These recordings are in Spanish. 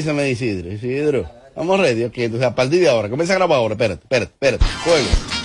Isidro, eh, avísame Isidro, Isidro. Vamos ready, ok, entonces a partir de ahora, comienza a grabar ahora, espérate, espérate, espérate, juego.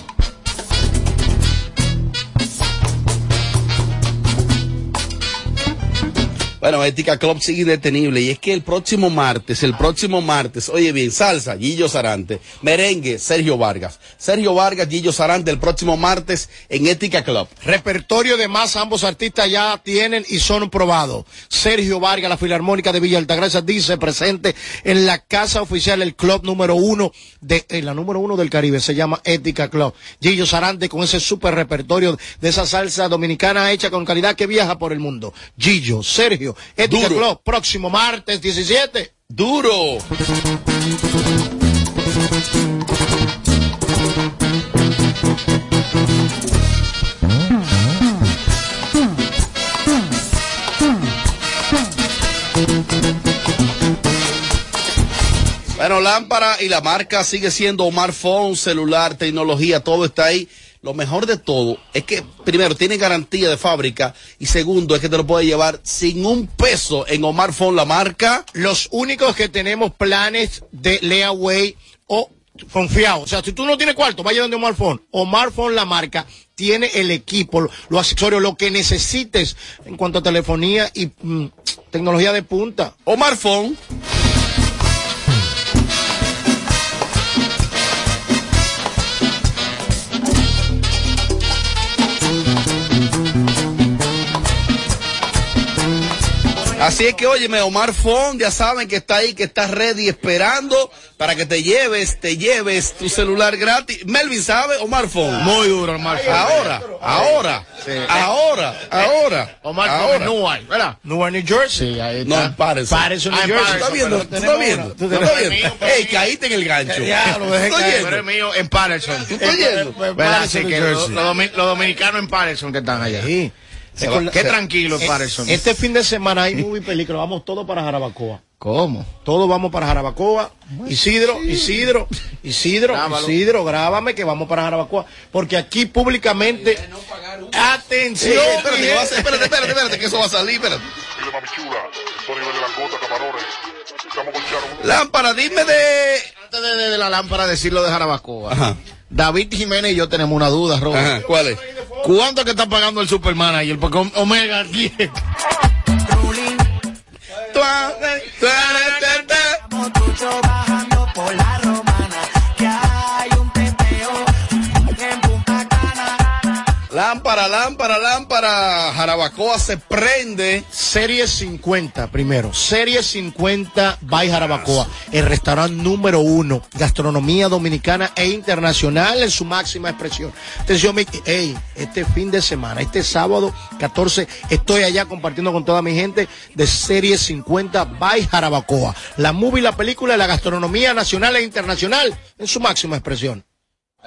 Bueno, Ética Club sigue indetenible y es que el próximo martes, el próximo martes, oye bien, salsa, Gillo Sarante, merengue, Sergio Vargas. Sergio Vargas, Gillo Sarante, el próximo martes en Ética Club. Repertorio de más, ambos artistas ya tienen y son probados. Sergio Vargas, la Filarmónica de Villa Altagracia, dice presente en la casa oficial, el club número uno de, en la número uno del Caribe, se llama Ética Club. Gillo Sarante con ese super repertorio de esa salsa dominicana hecha con calidad que viaja por el mundo. Gillo, Sergio, Ética Duro. Club, próximo martes 17. Duro. Bueno, lámpara y la marca sigue siendo Omar Phone, celular, tecnología, todo está ahí. Lo mejor de todo es que, primero, tiene garantía de fábrica y segundo, es que te lo puedes llevar sin un peso en Omar Phone, la marca. Los únicos que tenemos planes de layaway o confiado. O sea, si tú no tienes cuarto, vaya donde Omar Fon. Omar Fon, la marca, tiene el equipo, lo- los accesorios, lo que necesites en cuanto a telefonía y mm, tecnología de punta. Omar Phone. Así es que, óyeme, Omar Fon, ya saben que está ahí, que está ready esperando para que te lleves, te lleves tu celular gratis. Melvin sabe, Omar Fon. Muy duro, Omar Fon. Ahora, ahora, ahora, ahora. Omar Fon en Newark, ¿verdad? Newark, New Jersey. Sí, ahí No, está. en Patterson. Patterson, Ah, New Jersey. ¿Tú estás viendo? ¿Tú estás viendo? ¿Tú estás viendo? Ey, caíste en el gancho. Ya, lo dejé ¿Tú estás caer? Pero es mío en Patterson. ¿Tú estás yendo? ¿Verdad? Patterson, Sí, New que los dominicanos en Patterson que están allá. Sí. Se va- Qué se- tranquilo Eh, Patterson. Este fin de semana hay movie película, vamos todos para Jarabacoa. ¿Cómo? Todos vamos para Jarabacoa. Isidro, Isidro, Isidro, Grábalo. Isidro, grábame que vamos para Jarabacoa. Porque aquí públicamente. Sí, Atención. espérate, mi gente. ser- espérate, espérate, espérate, que eso va a salir, espérate. Lámpara, dime de... Antes de, de- de la lámpara decirlo de Jarabacoa. Ajá. David Jiménez y yo tenemos una duda, Robert. Ajá, ¿cuál es? ¿Cuánto es que está pagando el Superman ahí? Porque Omega aquí. Motucho bajando por la romana, que hay un Cana. Lámpara, lámpara, lámpara. Jarabacoa se prende. Serie 50, primero. Serie 50 by Jarabacoa. El restaurante número uno. Gastronomía dominicana e internacional en su máxima expresión. Atención, Mickey. Ey, este fin de semana, este sábado 14, estoy allá compartiendo con toda mi gente de Serie 50 by Jarabacoa. La movie, la película y la gastronomía nacional e internacional en su máxima expresión.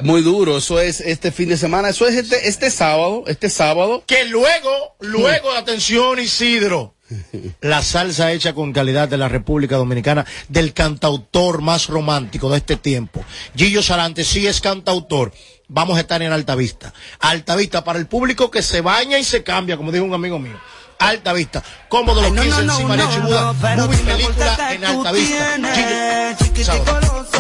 Muy duro, eso es este fin de semana. Eso es este, este sábado, este sábado. Que luego, luego, atención Isidro, la salsa hecha con calidad de la República Dominicana, del cantautor más romántico de este tiempo. Gillo Sarante sí es cantautor. Vamos a estar en Alta Vista. Alta Vista para el público que se baña y se cambia, como dijo un amigo mío. Alta Vista. Cómodo los Ay, no, 15 no, no, encima de Chibuda. película en Alta Vista. Gillo.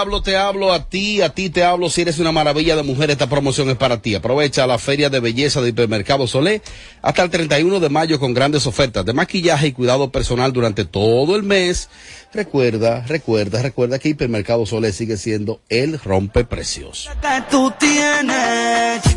Hablo, te hablo a ti, a ti te hablo. Si eres una maravilla de mujer, esta promoción es para ti. Aprovecha la feria de belleza de Hipermercado Solé hasta el 31 de mayo con grandes ofertas de maquillaje y cuidado personal durante todo el mes. Recuerda, recuerda, recuerda que Hipermercado Solé sigue siendo el rompeprecios. tú tienes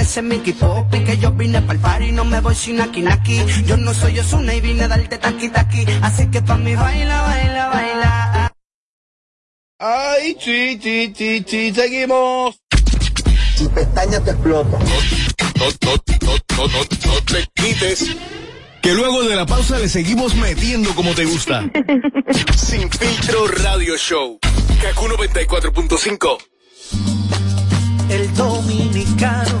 entregué ese Mickey Pop y que yo vine pa'l party y no me voy sin aquí aquí yo no soy Osuna y vine a darte taqui taqui así que pa' mí baila baila baila Ay, chi, chi, chi, chi, seguimos. y pestañas te explotan. No, no, no, no, no, no te quites. Que luego de la pausa le seguimos metiendo como te gusta. Sin filtro radio show. Kaku 94.5. El dominicano,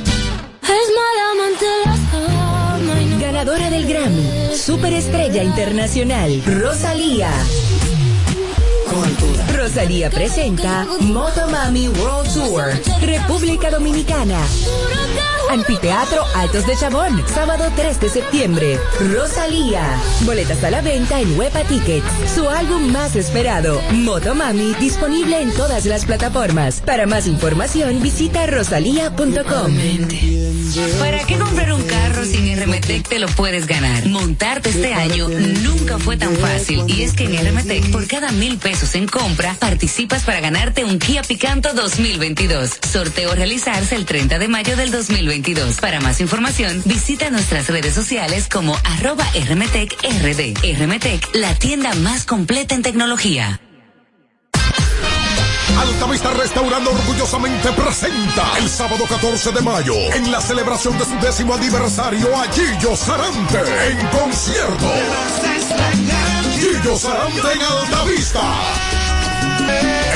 Ganadora del Grammy, Superestrella Internacional, Rosalía. Rosalía presenta Motomami World Tour, República Dominicana. Anfiteatro Altos de Chabón, sábado 3 de septiembre. Rosalía. Boletas a la venta en Huepa Tickets. Su álbum más esperado, Motomami, disponible en todas las plataformas. Para más información, visita rosalía.com. ¿Para qué comprar un carro sin RMTEC te lo puedes ganar? Montarte este año nunca fue tan fácil y es que en RMTEC por cada mil pesos en compra participas para ganarte un Kia Picanto 2022. Sorteo realizarse el 30 de mayo del 2022. Para más información visita nuestras redes sociales como arroba RMTEC RD. RMTEC, la tienda más completa en tecnología. Altavista Restaurando orgullosamente presenta el sábado 14 de mayo en la celebración de su décimo aniversario a Gillo Sarante en concierto. Gillo Sarante en Altavista.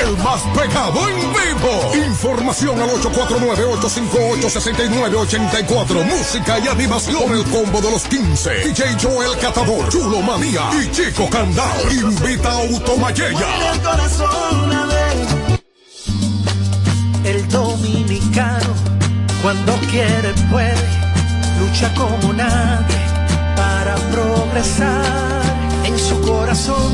El más pegado en vivo. Información al 849-858-6984. Música y animación. El combo de los 15. DJ Joel Catador, Chulo Manía y Chico Candal. Invita a Automayella. El dominicano, cuando quiere, puede, lucha como nadie para progresar. En su corazón,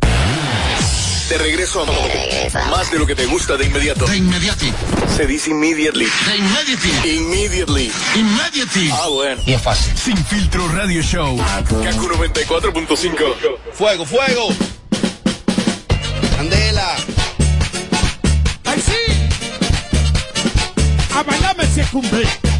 De regreso a más de lo que te gusta de inmediato. De inmediati. Se dice immediately. De inmediati. Immediately. Immediately. Ah, bueno. Y es fácil. Sin filtro radio show. Kaku 94.5. Fuego, fuego. Candela. ¡Ay, sí! A bailarme se cumple.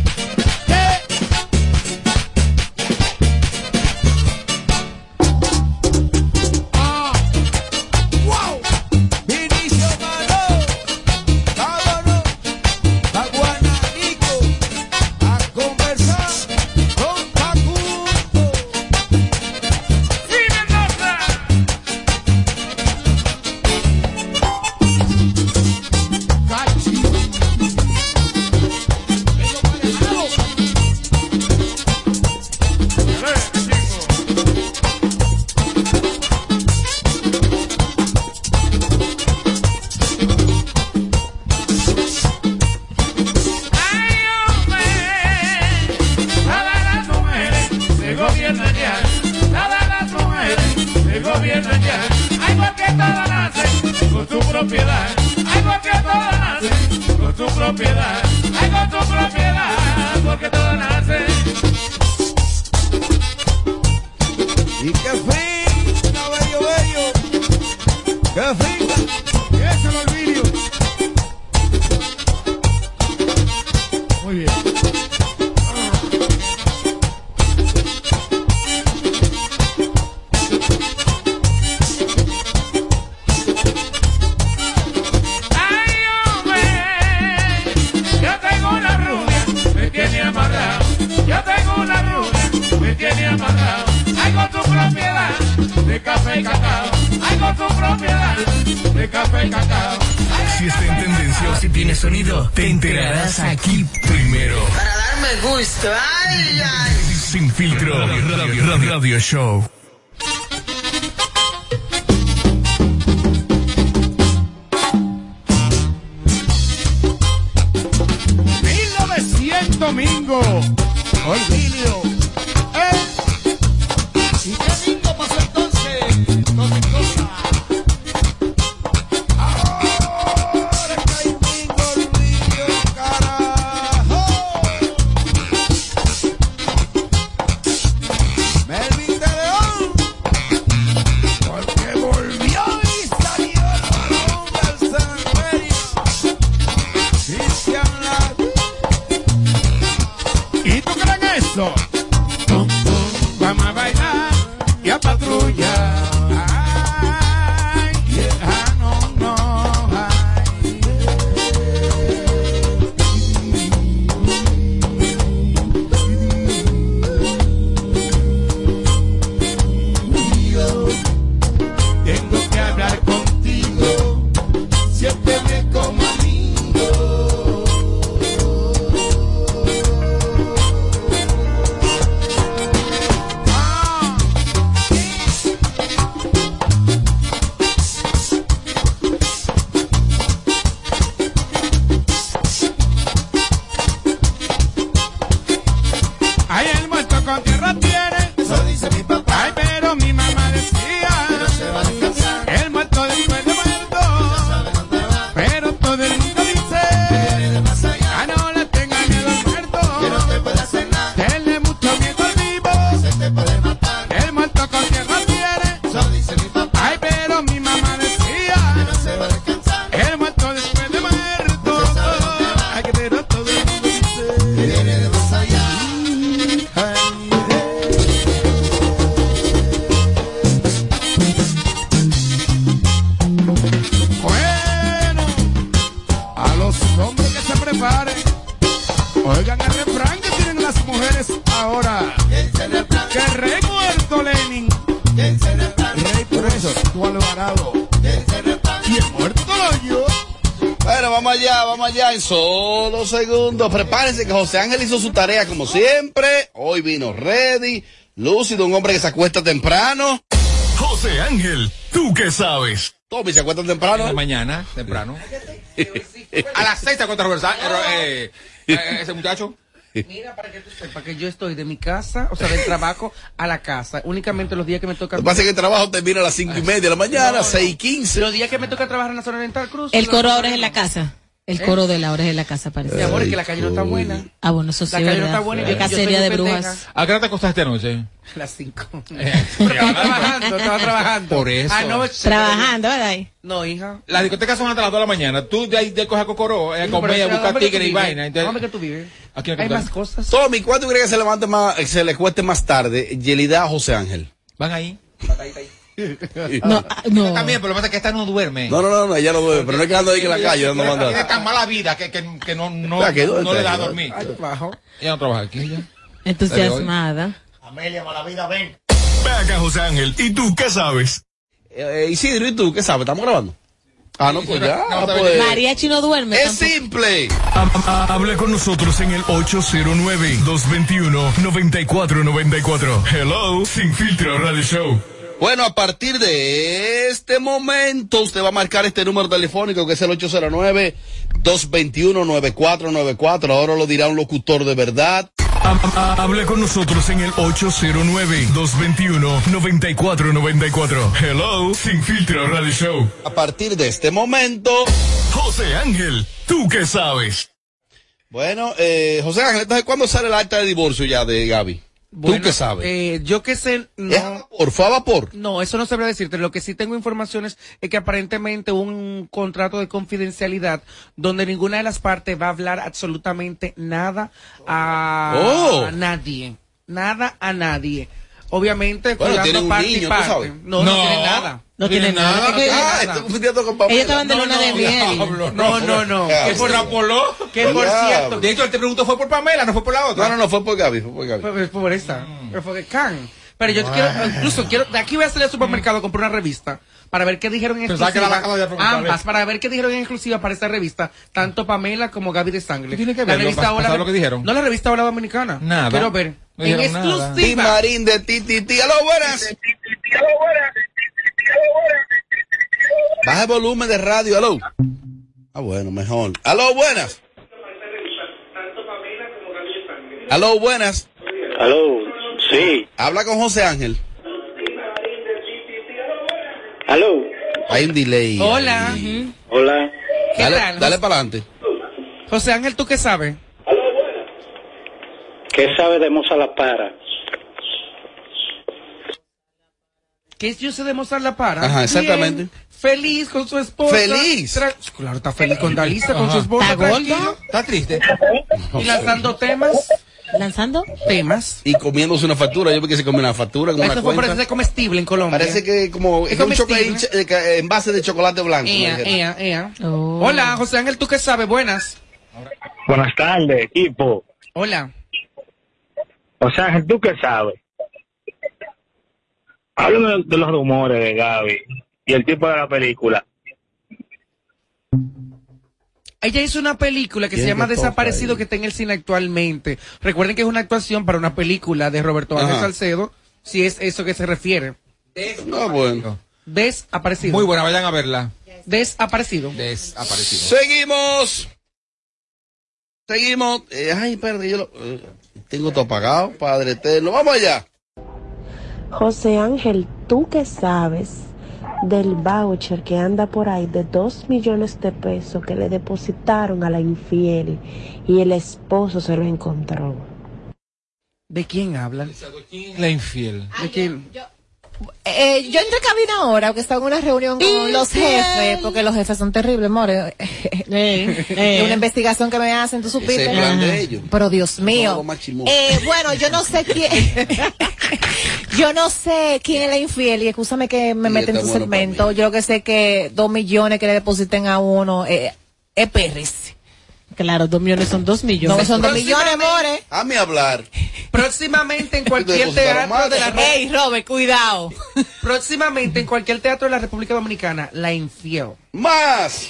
Tú que José Ángel hizo su tarea como siempre. Hoy vino ready, lúcido, un hombre que se acuesta temprano. José Ángel, ¿tú qué sabes? Tommy se acuesta temprano. Mañana, temprano. A las seis te acuestas, Roberto. Eh, eh, eh, ese muchacho. Mira, para que tú sepas que yo estoy de mi casa, o sea, del trabajo a la casa, únicamente los días que me toca. Lo que pasa es que el trabajo termina a las cinco y media de la mañana, No, no. seis y quince. Los días que me toca trabajar en la zona oriental Cruz. El coro ahora es en la casa. El ¿Eh? coro de la hora es en la casa, parece. Mi amor, es que la calle no está buena. Ah, bueno, eso sí, La calle no ¿verdad? está buena yo Cacería de brujas. ¿A qué hora te acostaste anoche? Las cinco. Eh, Estaba trabajando, estaba trabajando. Por eso. Anoche. Trabajando, ¿verdad? No, hija. Las discotecas son hasta las 2 de la mañana. Tú de ahí te coges a Cocoró, eh, a comer, a ¿a buscar tigre y vaina. ¿A Entonces, dónde que tú vives? ¿A quién Hay más cosas. Tommy, ¿cuánto crees que se levante más, que se le cueste más tarde? Yelida o José Ángel. Van ahí. No, ah, no. También, pero lo que pasa es que esta no duerme. No, no, no, no, ella no duerme, pero no es que ando ahí en la calle dando Tiene mandato. tan mala vida que, que, que no, no, Vea, que ¿dónde no le da a dormir. Ay. Ella no trabaja aquí, ella. Entusiasmada. Amelia, mala vida, ven. Ve acá, José Ángel, ¿y tú qué sabes? Eh, Isidro, ¿y tú qué sabes? ¿Estamos grabando? Ah, no, pues ya. No, pues. Mariachi no duerme. Es tampoco. simple. Ha- ha- Habla con nosotros en el 809-221-9494. Hello, Sin Filtro Radio Show. Bueno, a partir de este momento, usted va a marcar este número telefónico que es el 809-221-9494. Ahora lo dirá un locutor de verdad. Ha- ha- Habla con nosotros en el 809-221-9494. Hello, Sin Filtro Radio Show. A partir de este momento. José Ángel, ¿tú qué sabes? Bueno, eh, José Ángel, entonces, ¿cuándo sale el acta de divorcio ya de Gaby? Bueno, ¿Tú qué sabes? eh, yo que sé, no. ¿Por fue a vapor? No, eso no sabría decirte. Lo que sí tengo informaciones es que aparentemente hubo un contrato de confidencialidad donde ninguna de las partes va a hablar absolutamente nada a, Oh. a nadie. Nada a nadie. Obviamente, Bueno, cuidando parte y niño, parte. sabes. No, no, No. tiene nada. No tiene nada. No tiene Ah, estoy confundiendo con Pamela. Ellos estaban de No, luna no, de miel. No, no, no. Que por, extrapoló. que por cierto. De hecho, él te preguntó, ¿fue por Pamela? No fue por la otra. No, no, no, fue por Gaby, fue por Gaby. Fue, por esa. Fue por Can. Pero yo quiero, incluso quiero, de aquí voy a salir al supermercado a comprar una revista para ver qué dijeron en que exclusiva. la ambas, para ver qué dijeron en exclusiva para esta revista, tanto Pamela como Gaby de Sangre. ¿Qué tiene que La ver? ¿Lo revista lo que dijeron? No, la revista Hola Dominicana. Nada. Quiero ver. No en dijeron nada. Ti exclusiva. Marín de ti, ti, ti. Aló, buenas. Baja el volumen de radio, aló. Ah, bueno, mejor. Aló, buenas. Aló, buenas. Aló, sí. Habla con José Ángel. Aló. Hay un delay. Hola. Hola. ¿Qué Dale, tal? dale para adelante. José Ángel, ¿tú qué sabes? ¿Qué sabe de Moza La Para? Que yo sé demostrar la para. Ajá, exactamente. Bien, feliz con su esposa. ¿Feliz? Claro, está feliz con Dalisa, con su esposa. ¿Está gordo? Está triste. Y lanzando temas. ¿Lanzando? Temas. Y comiéndose una factura. Yo vi que se comió una factura con una Eso fue cuenta. parece comestible en Colombia. Parece que como Es un eh, que- envase de chocolate blanco. Ea, ea, ea. Oh. Hola, José Ángel, ¿tú qué sabes? Buenas. Buenas tardes, equipo. Hola. O sea, ¿tú qué sabes? Háblame de los rumores de Gaby y el tipo de la película. Ella hizo una película que se ¿Quién llama Desaparecido ahí? que está en el cine actualmente. Recuerden que es una actuación para una película de Roberto Ángel. Salcedo, si es eso que se refiere. Ah, bueno. Desaparecido. Muy buena, vayan a verla. Desaparecido. Desaparecido. Seguimos. Seguimos. Eh, ay, perdón, yo lo, eh, tengo todo apagado, Padre eterno. Vamos allá. José Ángel, ¿tú qué sabes del voucher que anda por ahí de dos millones de pesos que le depositaron a la infiel y el esposo se lo encontró? ¿De quién hablan? La infiel. ¿De quién? Eh, yo entré a cabina ahora, porque estaba en una reunión con los jefes, porque los jefes son terribles, more. Es una investigación que me hacen, tú supiste. Pero Dios mío. Eh, bueno, yo no sé quién. yo no sé quién es la infiel y escúchame que me meten en tu bueno segmento. Yo lo que sé que dos millones que le depositen a uno eh, es perris. Claro, dos millones son dos millones. No son dos millones, more. Hazme hablar. Próximamente en cualquier teatro de la Ey, Robert, cuidado. Próximamente en cualquier teatro de la República Dominicana, la infiel. Más.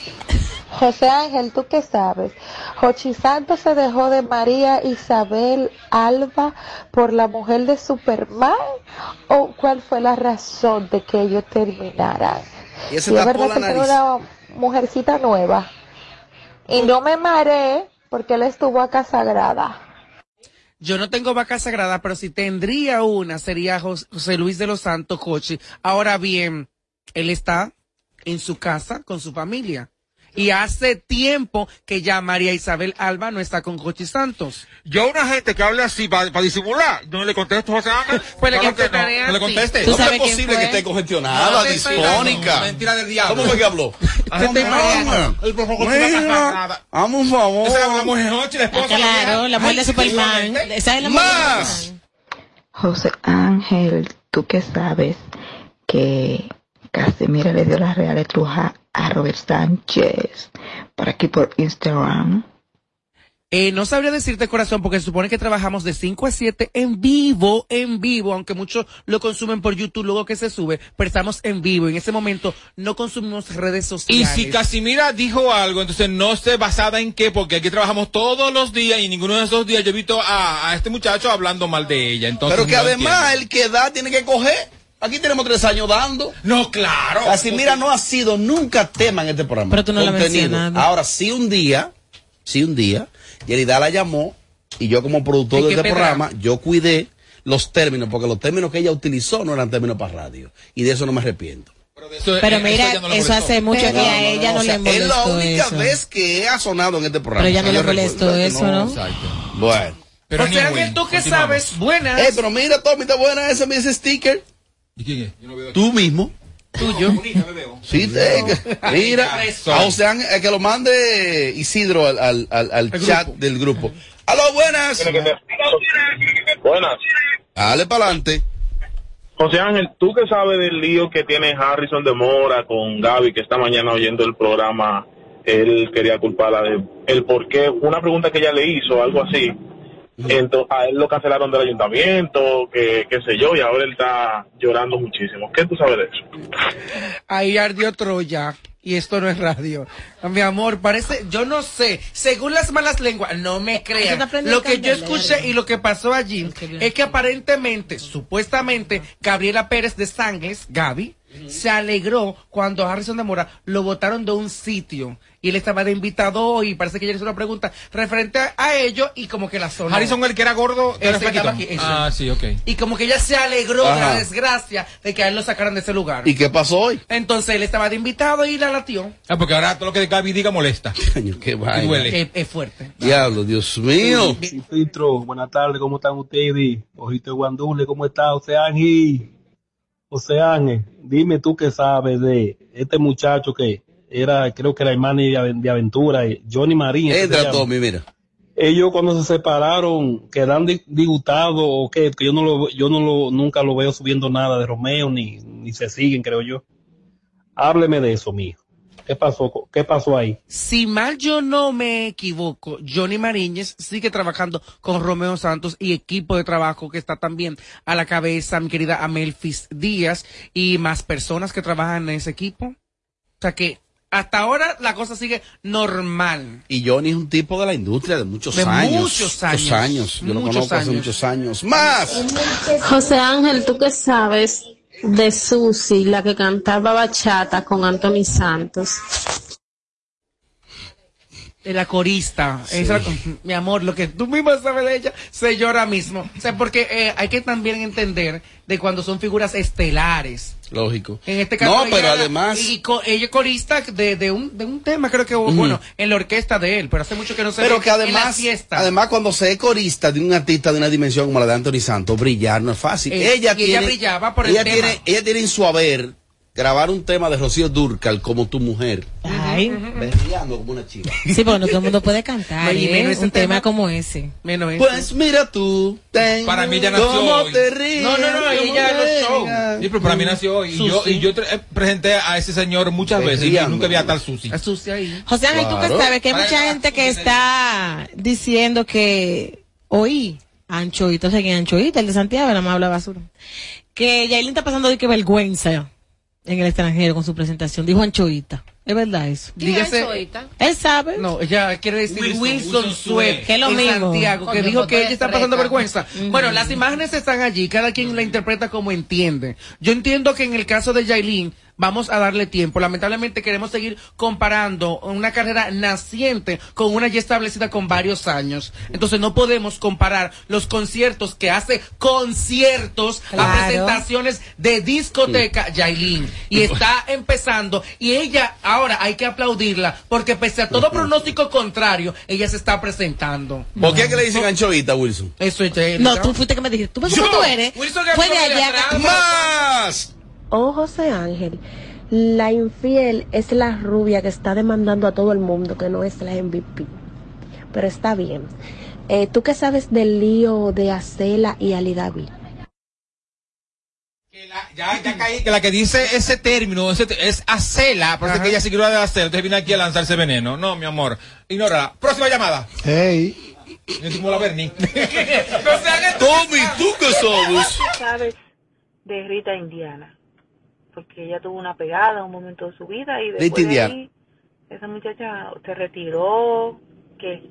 José Ángel, ¿tú qué sabes? Jochi Santos se dejó de María Isabel Alba por la mujer de Superman o cuál fue la razón de que ellos terminaran? Y ese Y es verdad que nariz. una mujercita nueva. Y no me mareé porque él estuvo a casa sagrada. Yo no tengo vaca sagrada, pero si tendría una, sería Jos- José Luis de los Santos Cochi. Ahora bien, él está en su casa con su familia. Y hace tiempo que ya María Isabel Alba no está con Cochi Santos. Yo a una gente que hable así para disimular, no le contesto a José Ángel. Pues le Claro que no, no le conteste. ¿Cómo es posible que esté congestionada, No, disfónica? Mentira del diablo. ¿Cómo fue que habló? El. Hazme un favor. Esa es la mujer Hochi, la esposa. Claro, la mujer de Superman. Esa es la mujer Más. José Ángel, ¿tú qué sabes que Casimira le dio las reales trujas a Robert Sánchez por aquí por Instagram? Eh, no sabría decirte corazón porque se supone que trabajamos de 5 a 7 en vivo, en vivo, aunque muchos lo consumen por YouTube luego que se sube, pero estamos en vivo. En ese momento no consumimos redes Y sociales. si Casimira dijo algo, entonces no sé basada en qué, porque aquí trabajamos todos los días y ninguno de esos días yo he visto a, a este muchacho hablando mal de ella. Entonces Pero que no además entiendo. el que da tiene que coger. Aquí tenemos tres años dando. No, claro. Casimira no ha sido nunca tema en este programa. Pero tú no la has Contenido. mencionado. Ahora, sí un día, sí un día, Yerida la llamó Y yo como productor ¿Y de este pedra? programa, yo cuidé los términos, porque los términos que ella utilizó no eran términos para radio. Y de eso no me arrepiento. Pero mira, eso hace mucho que a ella no, o sea, le Es la molestó única eso. vez que ha sonado en este programa. Pero ya no Que le molestó recuerdo. eso, ¿no? Exacto. Bueno. Pero José Ángel, tú que sabes, buenas. Eh, pero mira, Tommy, está buena esa, ese sticker. ¿Y quién es? Yo no veo Tú mismo. Tuyo. Sí, te- mira, a Ocean, eh, que lo mande Isidro al, al, al, al chat del grupo. ¡Aló, buenas! Buenas. Dale para adelante. José Ángel, tú que sabes del lío que tiene Harrison de Mora con Gaby, que esta mañana oyendo el programa, él quería culparla de el por qué, una pregunta que ella le hizo, algo así. Entonces, a él lo cancelaron del ayuntamiento, que qué sé yo, y ahora él está llorando muchísimo. ¿Qué tú sabes de eso? Ahí ardió Troya. Y esto no es radio. Mi amor, parece, yo no sé, según las malas lenguas, no me crean. Lo que yo escuché y lo que pasó allí es que aparentemente, supuestamente, Gabriela Pérez de Sangles, Gaby, se alegró cuando Harrison de Mora lo votaron de un sitio y él estaba de invitado y parece que ella le hizo una pregunta referente a, a ello y como que la zona. Harrison, el que era gordo, era aquí. Ah, sí, ok. Y como que ella se alegró de la desgracia de que a él lo sacaran de ese lugar. ¿Y qué pasó hoy? Entonces él estaba de invitado y la latió. Ah, porque ahora todo lo que Gaby diga molesta. Qué Y vaina. duele. Es, es fuerte. Diablo, Dios mío. Sí, Filtro, buenas tardes, ¿cómo están ustedes? Ojito de Guandule, ¿cómo está Oceángel? Oceángel, dime tú qué sabes de este muchacho que era, creo que era hermano de, Aven- de aventura, eh, Johnny Marín. Entra. Tommy, mira. Ellos cuando se separaron quedan di- disgustados o qué, que yo no lo, yo no lo, nunca lo veo subiendo nada de Romeo ni, ni se siguen, creo yo. Hábleme de eso, mijo. ¿Qué pasó? ¿Qué pasó ahí? Si mal yo no me equivoco, Johnny Mariñez sigue trabajando con Romeo Santos y equipo de trabajo que está también a la cabeza, mi querida Amelfis Díaz y más personas que trabajan en ese equipo. O sea que hasta ahora la cosa sigue normal. Y Johnny es un tipo de la industria de muchos De años. muchos años. Muchos años. Yo lo Muchos conozco hace años. muchos años. ¡Más! José Ángel, ¿tú qué sabes de Susi, la que cantaba bachata con Anthony Santos? De la corista. Esa- mi amor, lo que tú misma sabes de ella, sé yo ahora mismo. O sea, porque eh, hay que también entender de cuando son figuras estelares. Lógico. En este caso, No, pero además. Y co- ella es corista de, de, un, de un tema, creo que, bueno, en la orquesta de él, pero hace mucho que no se Pero ve que en la además, fiesta. además cuando se es corista de un artista de una dimensión como la de Anthony Santos, brillar no es fácil. Eh, ella y ella tiene, brillaba por el ella tema. tiene, ella tiene en su haber grabar un tema de Rocío Durcal como tu mujer. Ay. Berreando como una chiva. Sí, porque no todo el mundo puede cantar. Y ¿eh? menos ese un tema, tema. como ese. Menos Pues mira tú. ten- Para mí ella nació ¿Cómo hoy. te ríes? No, no, no, ella lo show. Sí, pero para mí nació hoy. Y Susi. yo, y yo eh, presenté a ese señor muchas veces y nunca vi a tal Susi. A Susi ahí. José Ángel, tú Claro. que sabes que hay Para mucha la- gente que está diciendo que oí Anchoito, o sea, que Anchoita, el de Santiago, nada más habla basura. Que Yailin está pasando de que vergüenza en el extranjero con su presentación, dijo Anchoita. ¿Es verdad eso? Dígase. Él sabe. No, ella quiere decir Wilson, Wilson. Que es lo en mismo. Santiago, que dijo que ella está pasando vergüenza. Bueno, las imágenes están allí, cada quien la interpreta como entiende. Yo entiendo que en el caso de Yailin vamos a darle tiempo. Lamentablemente queremos seguir comparando una carrera naciente con una ya establecida con varios años. Entonces no podemos comparar los conciertos que hace conciertos a Claro. presentaciones de discoteca Yailin. Y está empezando y ella ahora hay que aplaudirla porque pese a todo pronóstico contrario, ella se está presentando. ¿Por qué que le dicen anchoita, Wilson? Eso es No, tú fuiste que me dijiste, tú ves cómo Yo. tú eres. Wilson Fue de Gabriel de allá. atrás. ¡Más! Oh, José Ángel, la infiel es la rubia que está demandando a todo el mundo que no es la MVP. Pero está bien. Eh, ¿Tú qué sabes del lío de Acela y Ali David? Que la- ya, ya caí, que la que dice ese término ese es acela, parece Ajá. que ella se quiere de acela, entonces viene aquí a lanzarse veneno. No, mi amor, ignora. Próxima llamada. Hey. Yo tengo la Bernie. Tommy, ¿tú qué sabes? sabes de Rita Indiana? Porque ella tuvo una pegada un momento de su vida y después de ahí, esa muchacha se retiró, que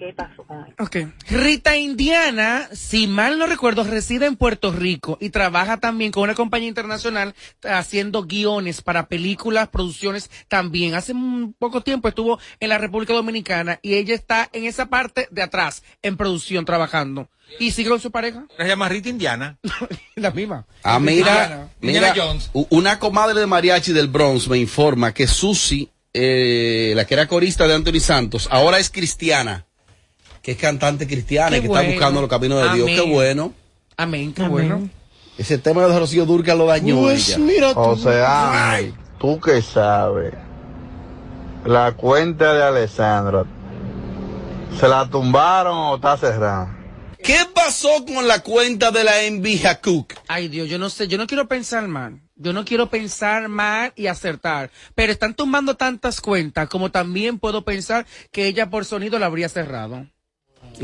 qué pasó con él. Ok. Rita Indiana, si mal no recuerdo, reside en Puerto Rico y trabaja también con una compañía internacional haciendo guiones para películas, producciones también. Hace un poco tiempo estuvo en la República Dominicana y ella está en esa parte de atrás, en producción, trabajando. ¿Y sigue con su pareja? Se llama Rita Indiana. la misma. Ah, mira, mira, Jones. una comadre de mariachi del Bronx me informa que Susi, eh, la que era corista de Anthony Santos, ahora es cristiana, que es cantante cristiana y que está buscando los caminos de Dios. Qué bueno. Amén, qué bueno. Ese tema de Rocío Durca lo dañó Pues ella. mira tú. O sea, tú que sabes, la cuenta de Alessandra, ¿se la tumbaron o está cerrada? ¿Qué pasó con la cuenta de la envija Cook? Ay Dios, yo no sé, yo no quiero pensar mal. Yo no quiero pensar mal y acertar. Pero están tumbando tantas cuentas como también puedo pensar que ella por sonido la habría cerrado.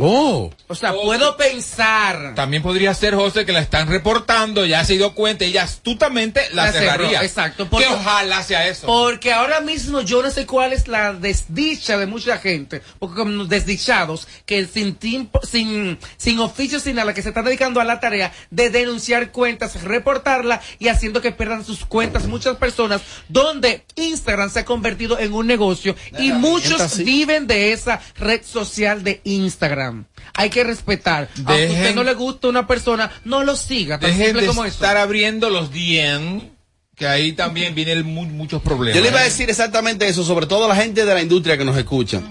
Oh. O sea, puedo pensar. También podría ser, José, que la están reportando, ya se dio cuenta, ella astutamente la, La cerró, cerraría. exacto, Que porque- ojalá sea eso. Porque ahora mismo yo no sé cuál es la desdicha de mucha gente, porque como desdichados, que sin tiempo, sin, sin oficio, sin nada, que se están dedicando a la tarea de denunciar cuentas, reportarla y haciendo que pierdan sus cuentas muchas personas, donde Instagram se ha convertido en un negocio y muchos viven de esa red social de Instagram. Hay que respetar. Aunque a usted no le gusta una persona, no lo siga, tan Dejen simple de como eso. estar abriendo los DM, que ahí también vienen mu- muchos problemas. Yo le iba a decir exactamente eso, sobre todo a la gente de la industria que nos escucha.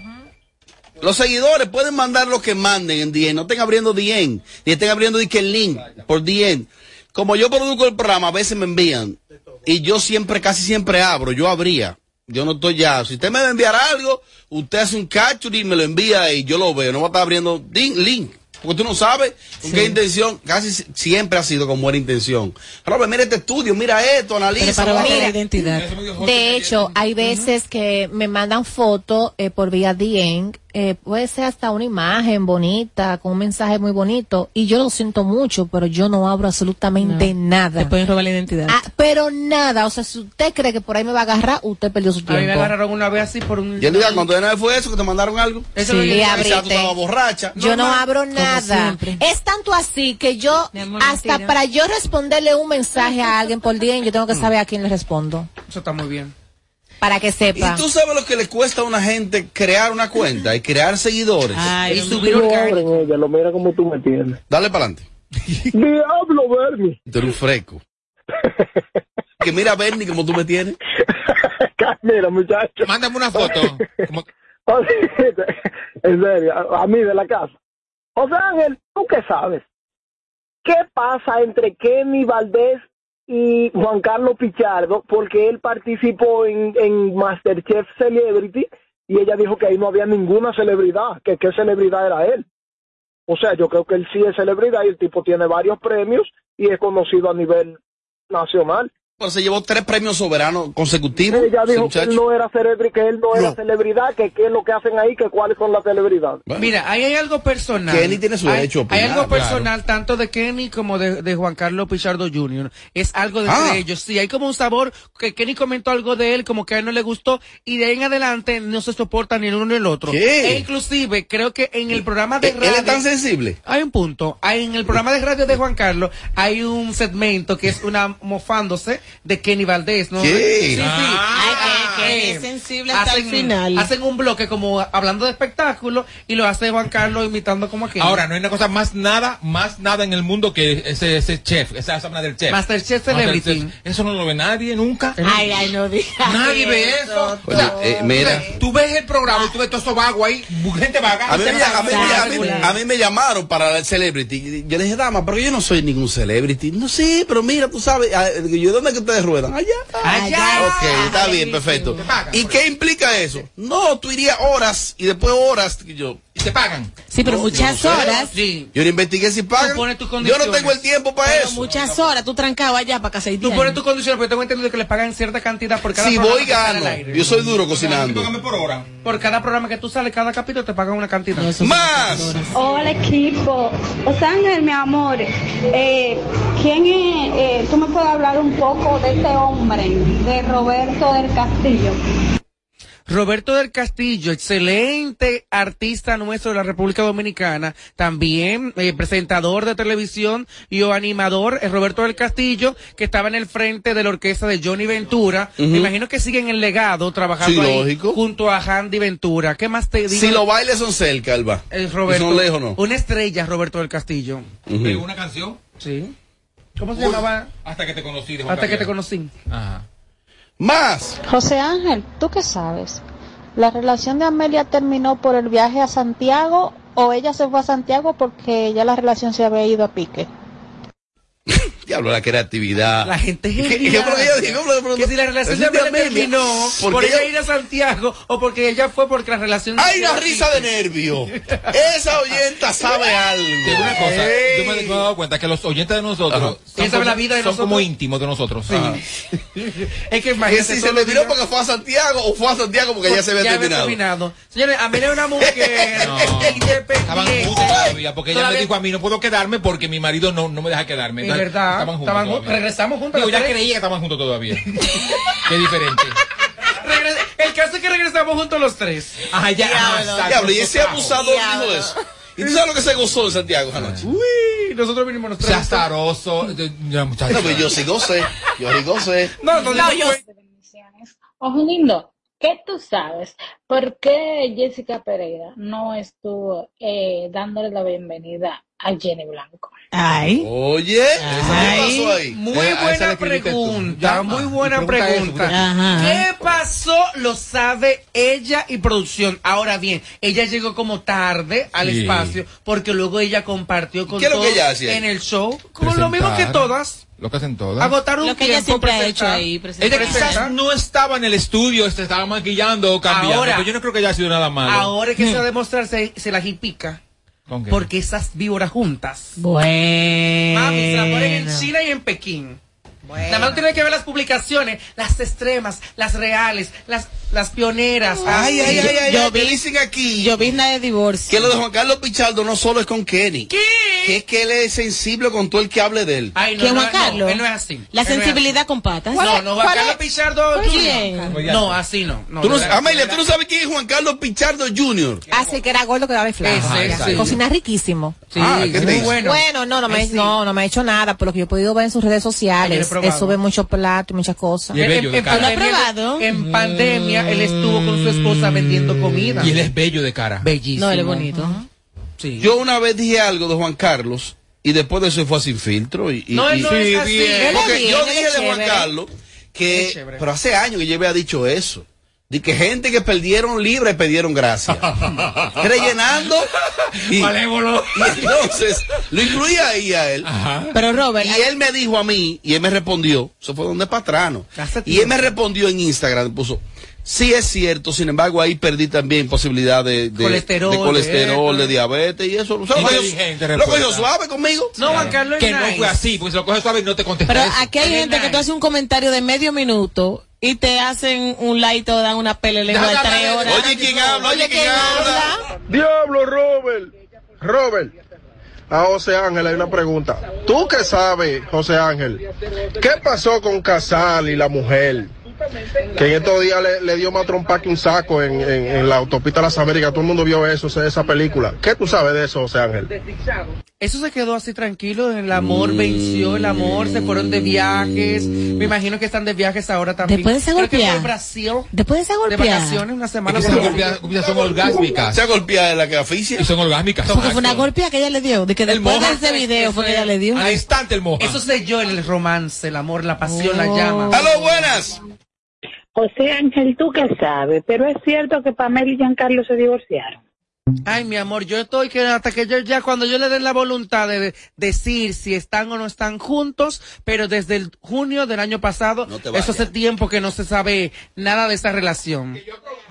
Los seguidores pueden mandar lo que manden en DM, no estén abriendo DM, ni estén abriendo el link por DM. Como yo produzco el programa, a veces me envían, y yo siempre, casi siempre abro, yo abría. Yo no estoy ya. Si usted me va a enviar algo, usted hace un capture y me lo envía y yo lo veo. No va a estar abriendo link. Porque tú no sabes con qué intención. Casi si- siempre ha sido con buena intención. Robert, mira este estudio, mira esto, analiza. para la Mira, identidad. De hecho, hay veces que me mandan fotos eh, por vía DM, eh, puede ser hasta una imagen bonita, con un mensaje muy bonito, y yo lo siento mucho, pero yo no abro absolutamente nada. Te pueden robar la identidad. Ah, pero nada, o sea, si usted cree que por ahí me va a agarrar, usted perdió su A mí me tiempo. agarraron una vez así por un... Y él diga, cuando no fue eso, que te mandaron algo. Eso Sí, lo llegué a Quizás tú abriste. estabas borracha. Yo no abro nada. Es tanto así que yo, amor, hasta mentira. para yo responderle un mensaje a alguien por DM, yo tengo que saber a quién le respondo. Eso está muy bien. Para que sepa. Y tú sabes lo que le cuesta a una gente crear una cuenta y crear seguidores. Ay, y subir orgánico. ella, lo mira como tú me tienes. Dale para adelante. Diablo, Bernie. Tú eres un freco. que mira, Bernie, como tú me tienes. Mira, muchacho. Mándame una foto. Como- en serio, a, a mí de la casa. José Ángel, ¿tú qué sabes? ¿Qué pasa entre Kenny Valdés y Juan Carlos Pichardo? Porque él participó en, Masterchef Celebrity y ella dijo que ahí no había ninguna celebridad, que qué celebridad era él. O sea, yo creo que él sí es celebridad y el tipo tiene varios premios y es conocido a nivel nacional. Pero se llevó tres premios soberanos consecutivos. Ella dijo que él no era celebridad, que él no, era No. celebridad, que qué es lo que hacen ahí, que cuáles son las celebridades. Mira, ahí hay algo personal. Kenny tiene su Hay- derecho a Hay, algo claro. personal tanto de Kenny como de, de Juan Carlos Pichardo Jr. Es algo de Ah. ellos. Sí, hay como un sabor que Kenny comentó algo de él como que a él no le gustó y de ahí en adelante no se soporta ni el uno ni el otro. ¿Qué? E inclusive creo que en el programa de ¿Él radio... es tan sensible? Hay un punto. Hay, en el programa de radio de Juan Carlos hay un segmento que es una mofándose de Kenny Valdés, ¿no? ¿Qué? Sí, sí. Ay, que- que es sensible hasta el final. Hacen un bloque como hablando de espectáculo y lo hace Juan Carlos imitando como a Kenny. Ahora, no hay una cosa más nada, más nada en el mundo que ese, ese chef, esa zona del chef. Masterchef Celebrity. Eso no lo ve nadie nunca. Ay, ay, no digas. Nadie ve eso. Oye, eh, mira. Tú ves el programa y tú ves todo eso vago ahí, gente vaga. A mí, me, Se a, mí, va- a mí- a mí me llamaron para el celebrity. Yo le dije, dama, pero yo no soy ningún celebrity. No, sí, pero mira, tú sabes. ah, Yo, ¿dónde que ustedes ruedan? Allá. Allá. Ok, está bien, perfecto. ¿Y qué implica eso? No, tú irías horas y después horas. Y yo, te pagan. Sí, pero No, muchas yo no sé. horas. Sí. yo no investigué si pagan. Tú pones tus Yo no tengo el tiempo para Pero eso. muchas horas. Tú trancado allá para casa y Tú pones tus condiciones, pero tengo entendido que le pagan cierta cantidad por cada Si programa voy, que gano. al aire. Yo soy duro cocinando. Por hora. Por cada programa que tú sales, cada capítulo te pagan una cantidad. Más. Hola equipo, Ángel, mi amor, eh, ¿quién es, eh, tú me puedes hablar un poco de este hombre, de Roberto del Castillo? Roberto del Castillo, excelente artista nuestro de la República Dominicana, también eh, presentador de televisión y o animador, es Roberto del Castillo, que estaba en el frente de la orquesta de Johnny Ventura. Me imagino que sigue en el legado trabajando Sí, ahí lógico. junto a Handy Ventura. ¿Qué más te digo? Si los bailes son cerca, Alba. Es Roberto. ¿Y son lejos no? Una estrella, Roberto del Castillo. ¿Una canción? Sí. ¿Cómo se Uy, llamaba? Hasta que te conocí. de Juan Hasta que te conocí. Ajá. Más. José Ángel, ¿tú qué sabes? ¿La relación de Amelia terminó por el viaje a Santiago o ella se fue a Santiago porque ya la relación se había ido a pique? Diablo, la creatividad. La gente es ¿Qué- qué- genial. qué- qué- qué- Que si la relación de Amelia terminó ¿Por ella ir a Santiago o porque ella fue porque la relación... ¡Ay, la risa de nervio! Esa oyenta sabe algo. Te digo una cosa, Ey. yo me, he dado cuenta que los oyentes de nosotros son, como, la vida de son nosotros. como íntimos de nosotros. Sí. Es que Que imagínate si se días- porque fue a Santiago o fue a Santiago porque ya se había Ya terminado. Señores, Amelia es una mujer No. Estaban juntos todavía, porque ella Todavía- me dijo a mí, no puedo quedarme porque mi marido no, no me deja quedarme. Es verdad, Estaban juntos estaban juntos, todavía. regresamos juntos los ya tres. creía que estaban juntos todavía. Qué diferente. El caso es que regresamos juntos los tres. Ajá, ya. exacto. Diablo, y ese abusador dijo eso. ¿Y tú sabes lo que se gozó en Santiago esa noche? Uy, nosotros vinimos los tres. Sea azaroso. Ya, muchacho. No, pero yo sí gocé. Yo sí gocé. No, no, No, yo- Ojo lindo, ¿qué tú sabes? ¿Por qué Jessica Pereira no estuvo eh, dándole la bienvenida a Jenny Blanco? Ay. Oye, ¿qué pasó ahí? Muy Eh, buena pregunta, muy buena pregunta. ¿Qué pasó? Lo sabe ella y producción. Ahora bien, ella llegó como tarde al Sí. espacio porque luego ella compartió con ¿Qué es lo que todos ella hacía? en el show, como lo mismo que todas. Lo que hacen todas. Agotar un Lo que ella tiempo, ha presentar. hecho ahí, presentar. Ella quizás no estaba en el estudio, se estaba maquillando o cambiando. Ahora- pero yo no creo que haya sido nada malo. Ahora es que se va a demostrar se, se la jipica. ¿Con qué? Porque esas víboras juntas. Bueno. Mami, se la ponen en China y en Pekín. Nada más tiene que ver las publicaciones, las extremas, las reales, las, las pioneras. Ay, ay, ay, ay, Yo ay, vi- dicen aquí Llovizna de divorcio. que lo de Juan Carlos Pichardo no solo es con Kenny. ¿Qué? Que es que él es sensible con todo el que hable de él. Ay, no, ¿Quién, no, Juan no, Carlos? él no es así. La Él no sensibilidad con patas. No, no, Juan ¿Cuál Carlos? Pichardo. Jr. No, así no. no Tú no- de verdad. Amelia, ¿tú no sabes quién es Juan Carlos Pichardo Jr.? Así que era gordo que daba flaco. Ese, sí. Cocina riquísimo. Sí, Ah, ¿qué te muy bueno. Bueno, no, no me, no, no me ha hecho nada, por lo que yo he podido ver en sus redes sociales. Él sube muchos platos y muchas cosas. Y es bello de cara. ¿Lo ha pandemia, probado? en pandemia, él estuvo con su esposa vendiendo comida. Y él es bello de cara. bellísimo. No, él es bonito. Sí. Yo una vez dije algo de Juan Carlos y después de eso fue sin filtro. Y, y- No, y- no es así. bien. Él es Porque bien, yo dije de Juan chévere. Carlos que, pero hace años que yo había dicho eso. De que gente que perdieron libre perdieron gracia. Rellenando. Y, Malévolo. y entonces lo incluía ahí a él. Ajá. Pero Robert, Y él me dijo a mí, y él me respondió, eso fue donde Patrano. Y él me respondió en Instagram, puso, sí es cierto, sin embargo ahí perdí también posibilidad de, de Colesterol, de, colesterol, de- de diabetes y eso. O sea, lo cogió- lo cogió suave conmigo. No, Juan Carlos Que no fue así, porque si lo coges suave y no te contesta pero eso. aquí hay gente que tú haces un comentario de medio minuto y te hacen un like o dan una pele lengua de tres horas. Oye, ¿quién habla? Oye, ¿quién habla? Diablo, Robert. Robert. A José Ángel hay una pregunta. ¿Tú qué sabes, José Ángel? ¿Qué pasó con Casal y la mujer? Que en estos días le, le dio más trompa que un saco en, en- en la autopista de las Américas. Todo el mundo vio eso, esa película. ¿Qué tú sabes de eso, José Ángel? Eso se quedó así tranquilo, el amor venció, el amor, se fueron de viajes, me imagino que están de viajes ahora también. Después de golpear. en Brasil, Después de esa de golpeada. vacaciones, una semana. Es que golpeadas son orgásmicas. Se ha golpeado de la que aficia. Y son orgásmicas. Porque fue una golpeada que ella le dio. De que El después de moja. ese video fue que ella le dio. Al instante el moja. Eso selló el romance, el amor, la pasión, la Oh. llama. ¡Aló, buenas! José Ángel, tú qué sabes, pero es cierto que Pamela y Giancarlo se divorciaron. Ay, mi amor, yo estoy que hasta que yo ya cuando yo le den la voluntad de decir si están o no están juntos, pero desde el junio del año pasado, No eso hace tiempo que no se sabe nada de esa relación.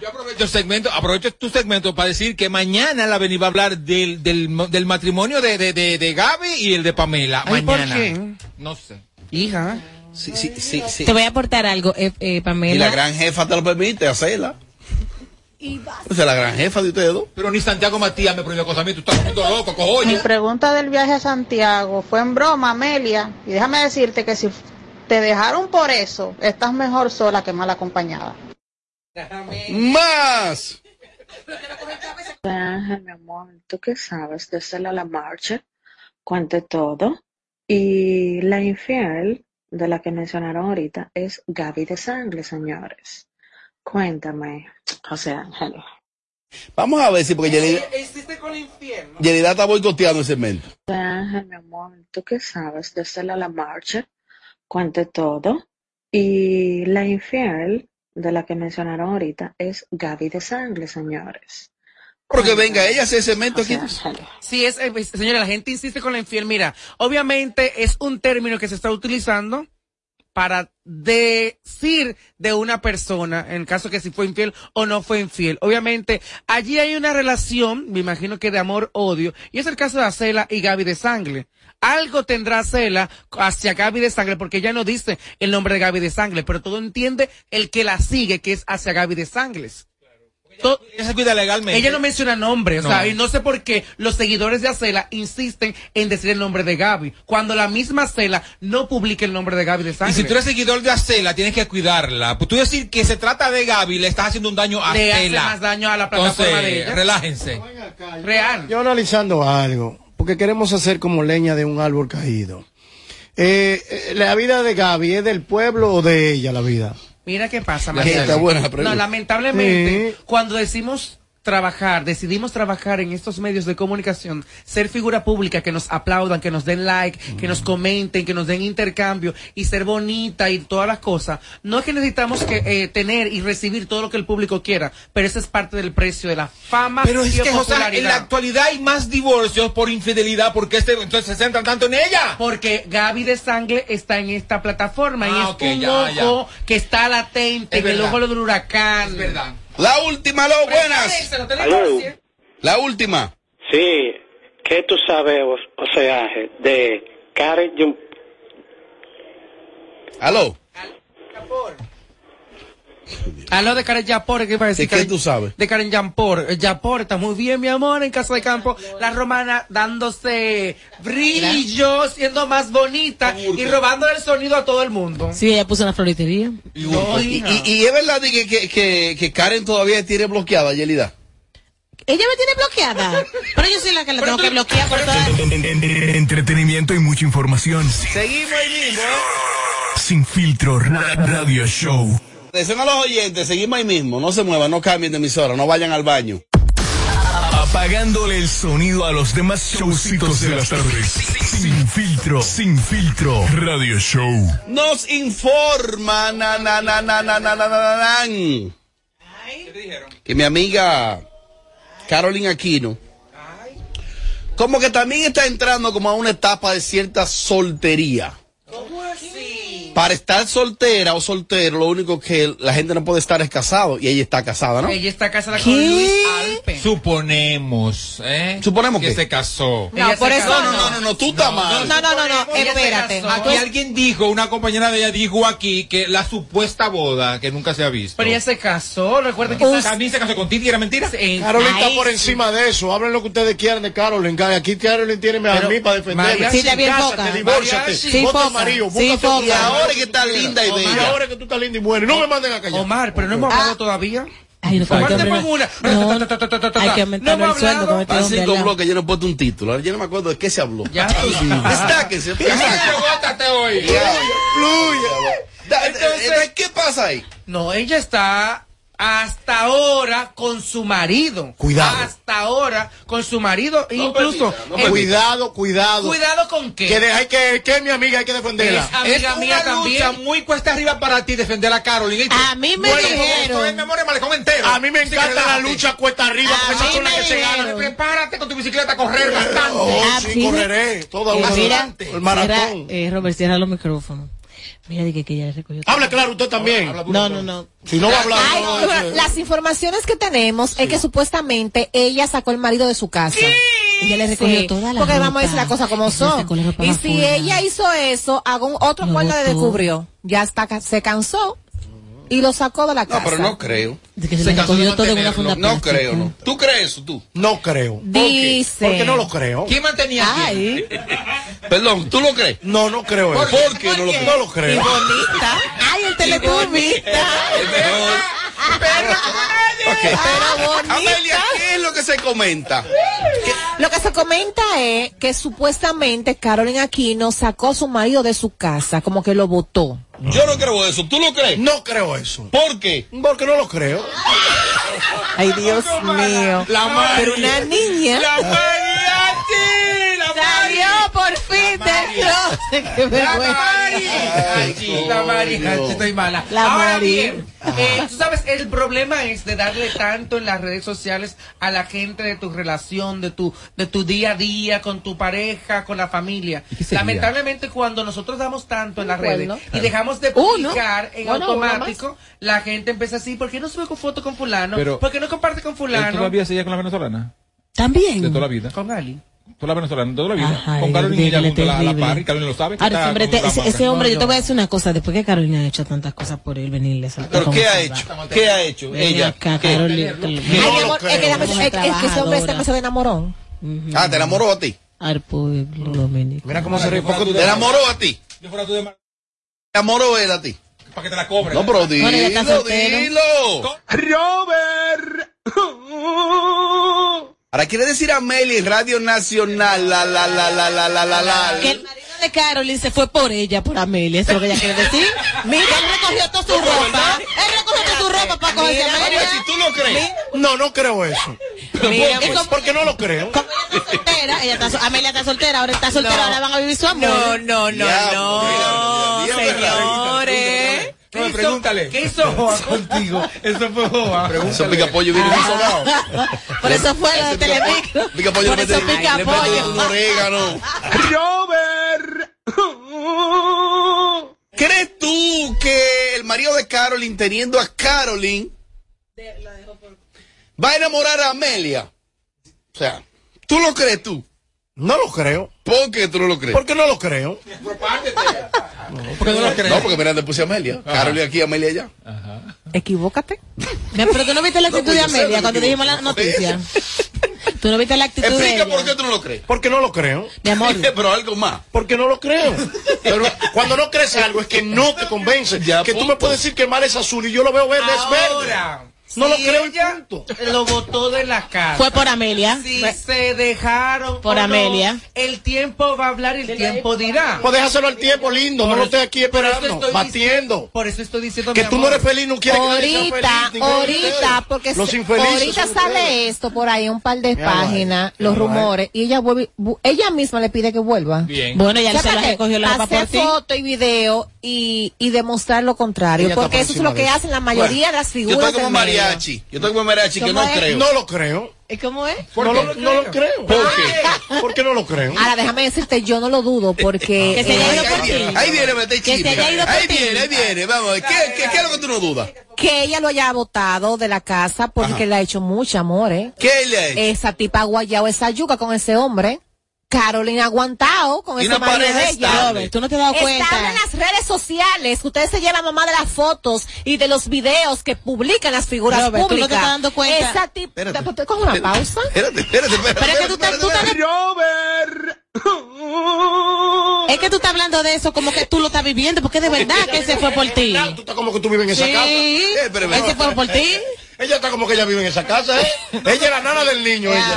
Yo aprovecho el segmento, aprovecho tu segmento para decir que mañana la va a hablar del, del, del matrimonio de, de, de, de Gaby y el de Pamela. Ay, ¿por mañana. qué? No sé. Hija. Sí, sí, sí, sí. Te voy a aportar algo, eh, eh, Y Pamela. la gran jefa te lo permite hacerla. Esa es la gran jefa de ustedes dos. Pero ni Santiago Matías me prohibió cosas a mí. Tú estás volviendo loco, Mi cojones. pregunta del viaje a Santiago fue en broma, Amelia. Y déjame decirte que si te dejaron por eso, estás mejor sola que mal acompañada. Más. Ángel, mi amor, ¿tú qué sabes de Cela la marcha? Cuente todo. Y la infiel de la que mencionaron ahorita es Gaby de Sangre, señores. Cuéntame, José Ángel. Vamos a ver si, porque Yelida, ¿Hiciste con el infierno? Yelida está boicoteando el segmento. José Ángel, mi amor, ¿tú qué sabes de Cela la marcha? Cuente todo. Y la infiel de la que mencionaron ahorita es Gaby de Sangre, señores. Porque venga, ella hace segmento aquí. Sí, es, eh, pues, señora, la gente insiste con la infiel. Mira, obviamente es un término que se está utilizando para decir de una persona, en caso que si fue infiel o no fue infiel. Obviamente, allí hay una relación, me imagino que de amor-odio, y es el caso de Acela y Gaby de Sangre. Algo tendrá Cela hacia Gaby de Sangre, porque ella no dice el nombre de Gaby de Sangre, pero todo entiende el que la sigue, que es hacia Gaby de Sangles. To- Ella se cuida legalmente. ella no menciona nombre, o sea, No. y no sé por qué los seguidores de Acela insisten en decir el nombre de Gaby, cuando la misma Acela no publica el nombre de Gaby de Y Sangre. si tú eres seguidor de Acela, tienes que cuidarla. Pues tú decir que se trata de Gaby, le estás haciendo un daño a Le hace Acela. más daño a la plataforma Entonces, de ella. relájense. Real. Yo analizando algo, porque queremos hacer como leña de un árbol caído. Eh, eh, ¿La vida de Gaby es del pueblo o de ella la vida? Mira qué pasa, Marcelo. está buena la pregunta. No, lamentablemente, Sí. cuando decimos trabajar, decidimos trabajar en estos medios de comunicación, ser figura pública, que nos aplaudan, que nos den like, que nos comenten, que nos den intercambio y ser bonita y todas las cosas. No es que necesitamos que eh, tener y recibir todo lo que el público quiera, pero eso es parte del precio de la fama Pero es que, José, en la actualidad hay más divorcios por infidelidad, porque este, entonces se centran tanto en ella. Porque Gaby de Sangre está en esta plataforma y Ah, es ok, un ya, ya. ojo que está latente, Es el ojo del huracán. Es verdad. La última, lo buenas. Aló. La última. Sí, ¿qué tú sabes, o, o sea, de Karen Jun- Aló. Aló de Karen Yapor, ¿qué iba a decir? ¿De qué Karen- tú sabes? De Karen Yapor. Eh, Yapor está muy bien, mi amor, en Casa de Campo. La romana dándose brillo, siendo más bonita y robando el sonido a todo el mundo. Sí, ella puso una floritería. No, Y, hija. y- y es verdad que, que, que, que Karen todavía tiene bloqueada, Yelida. Ella me tiene bloqueada. Pero yo soy la que la tengo que bloquear por todas. Entretenimiento y mucha información. Seguimos ahí mismo, ¿eh? Sin filtro ra- radio show. Atención a los oyentes, seguimos ahí mismo. No se muevan, no cambien de emisora, no vayan al baño. Apagándole el sonido a los demás showcitos de las tardes. Sin filtro, sin filtro radio show. Nos informa na, na, na, na, na, na, na, na, que mi amiga Carolina Aquino como que también está entrando como a una etapa de cierta soltería. Para estar soltera o soltero, lo único que la gente no puede estar es casado y ella está casada, ¿no? Ella está casada con Luis Alpe. Suponemos, ¿eh? Suponemos que que se casó. No, por eso No, no, no, no, no, tú estás mal. No, no, no, no, espérate. Aquí alguien dijo, una compañera de ella dijo aquí que la supuesta boda que nunca se ha visto. Pero ella se casó, recuerden que También se casó con Titi, ¿era mentira? Sí. Carolyn está por sí. encima de eso. Hablen lo que ustedes quieran de Carolyn. Aquí Carolyn tiene a mí para defenderme. Sí, te bien foca. divórciate. Sí, foca. amarillo, Y ahora que está linda y Y bella. ahora que tú estás linda y buena. No me manden a callar. Omar, pero no hemos hablado todavía. Ay, no, Aparte una. No, hay no con cinco bloques, yo no puesto un título. Yo no me acuerdo de qué se habló. Ya. Hoy. ¿qué pasa ahí? No, ella está hasta ahora con su marido. Cuidado. Hasta ahora con su marido. incluso. permita, no eh, Cuidado, cuidado. Cuidado con qué. Que, deja, que, que es mi amiga, hay que defenderla. Es amiga es mía una también. lucha muy cuesta arriba para ti defender a Carolyn. A mí me dijeron. Memoria malecón entero. A mí me encanta la lucha cuesta arriba, A porque mí me que se dijeron. ganan. Prepárate con tu bicicleta a correr bastante. Oh, sí, correré. Eh, mira, adelante. El maratón. eh, Robert, cierra los micrófonos. Mira, dije que ella le recogió. Hable claro usted también. No, no, no. Si no va a hablar, Ay, no, las informaciones que tenemos es que supuestamente ella sacó el marido de su casa. Ella le recogió Sí, toda la Porque ropa. vamos a decir las cosas como son. la Y si fuera. ella hizo eso, hago un otro cual le botó. descubrió. Ya está, se cansó y lo sacó de la casa. No, pero no creo. De que se, Se le cansó de todo en una funda No plástica. creo, no. ¿Tú crees eso, tú? No creo. Dice. Porque no lo creo. ¿Quién mantenía quién? Ay, Perdón, ¿tú lo crees? No, no creo eso. ¿Por qué no lo No lo y creo. bonita. Ay, el teletubby. Pero bonita. Amelia, ¿qué es lo que se comenta? Lo que se comenta es que supuestamente Carolyn Aquino sacó a su marido de su casa, como que lo votó. Yo no creo eso. ¿Tú lo crees? No creo eso. ¿Por qué? Porque no lo creo. Ay, Dios mío. La Mari. Pero una niña. La mariachi, la Salió por fin del Qué La vergüenza. Mari. Ay, sí, la Mari. Ay, estoy mala. La Ahora Mari. bien, Eh, tú sabes, el problema es de darle tanto en las redes sociales a la gente de tu relación, de tu, de tu día a día, con tu pareja, con la familia. Lamentablemente, cuando nosotros damos tanto en las Bueno. redes y dejamos de Uno. publicar en Bueno, automático, la gente empieza así, ¿por qué no sube con foto con fulano? Pero- ¿Por qué no comparte con ¿Él fulano? todavía seguía con la venezolana? También. De toda la vida. Con Ali. Toda la venezolana, de toda la vida. Con Carolina junto a la, la par, y Carolina lo sabe. que Ahora, está ese hombre, con te- la ese, marca. ese hombre, yo te voy a decir una cosa, después que Carolina ha hecho tantas cosas por él, venirle a ¿Pero qué ha hecho? ¿Qué ha hecho? Ven Ella. acá, ¿Qué? Carolina. Ay, mi amor, es que, Mujer es, es que ese hombre está trabajadora. demasiado enamorón. Ah, ¿te enamoró a ti? Al pueblo dominicano. Mira cómo se ríe. ¿Te enamoró a ti? Yo fuera tú de mar- ¿Te enamoró él a ti? Para que te la cobre. No, pero dilo, dilo. Robert. Ahora quiere decir Amelia en Radio Nacional. La, la, la, la, la, la, la, la. Que el marido de Carolyn se fue por ella, por Amelia. Eso es lo que ella quiere decir. Mira, él recogió toda su ropa. Él recogió toda su ropa para cogerse a Amelia. Si tú no crees. No, no creo eso. Mira, pues, porque no lo creo. Como ella está soltera, Amelia está soltera, ahora está soltera, ahora van a vivir su amor. No, no, no, no. Señores señores. No, pregúntale. ¿Qué hizo Joa contigo? Eso fue Joa. Eso pica pollo viene sonado. Por eso fue lo de Telemicro. Pica pollo Por eso mete, pica le mete pollo. un orégano. Robert. ¿Crees tú que el marido de Carolyn, teniendo a Carolyn, va a enamorar a Amelia? O sea, ¿tú lo crees tú? No lo creo. ¿Por qué tú no lo crees? ¿Por qué no lo creo? ¿Por qué no lo crees? No, porque mira, le puse a Amelia. Carolyn aquí, Amelia allá. Equivócate. Mira, Pero tú no viste la actitud pues de Amelia me cuando dijimos la noticia. Tú no viste la actitud de Explica ella. por qué tú no lo crees. Porque no lo creo. Mi amor. Pero algo más. Porque no lo creo. Pero cuando no crees algo es que no te convence. Ya, que tú me puedes decir que el mar es azul y yo lo veo verde, es verde. No lo creo ella punto. Lo botó de la casa. Fue por Amelia. Si Fue- se dejaron Por o no, Amelia. el tiempo va a hablar y el tiempo dirá. Pues déjaselo al tiempo lindo, no lo estés aquí esperando, estoy batiendo. Por eso estoy diciendo Que tú no eres feliz, no quieres que nadie sea Ahorita, feliz, ahorita, porque Los se- infelices ahorita sale ustedes. esto por ahí, un par de páginas, los rumores, y ella vuelve, ella misma le pide que vuelva. Bien. Bueno, ya se ¿Sabes la recogió la Hacer por ti. foto y video y, y demostrar lo contrario, porque por eso es lo que hacen la mayoría de las Yo figuras estoy medio. Mariachi. Yo estoy como mariachi que ¿Cómo no es? creo. No lo creo. ¿Y cómo es? No, lo, no lo creo. ¿Por qué? ¿Por qué no lo creo? Ahora déjame decirte, yo no lo dudo porque Que se haya ido Ahí por viene, ti. ahí viene, mete Que se chisme. haya ido por Ahí viene, ahí viene. Vamos, ¿qué, qué, qué es lo que tú no dudas? que ella lo haya votado de la casa porque le ha hecho mucho amor, ¿eh? ¿Qué le ha hecho? Esa tipa ha guayado esa yuca con ese hombre. Carolina ha aguantado con ese marido de ella. tú no te has dado cuenta. en las redes sociales. Ustedes se llevan mamá de las fotos y de los videos que publican las figuras Robert, tú no públicas. te estás dando cuenta. Esa tipa. Espérate. ¿Te cojo una pausa? Espérate, espérate, espérate. Pero es que tú estás- tú estás- Robert. Es que tú estás hablando de eso como que tú lo estás viviendo, porque de verdad que se fue por ti. Tú estás como que tú vives en esa Sí, casa. Eh, pero- él se fue por ti. Ella está como que ella vive en esa casa, ¿eh? Ella es la nana del niño, ella.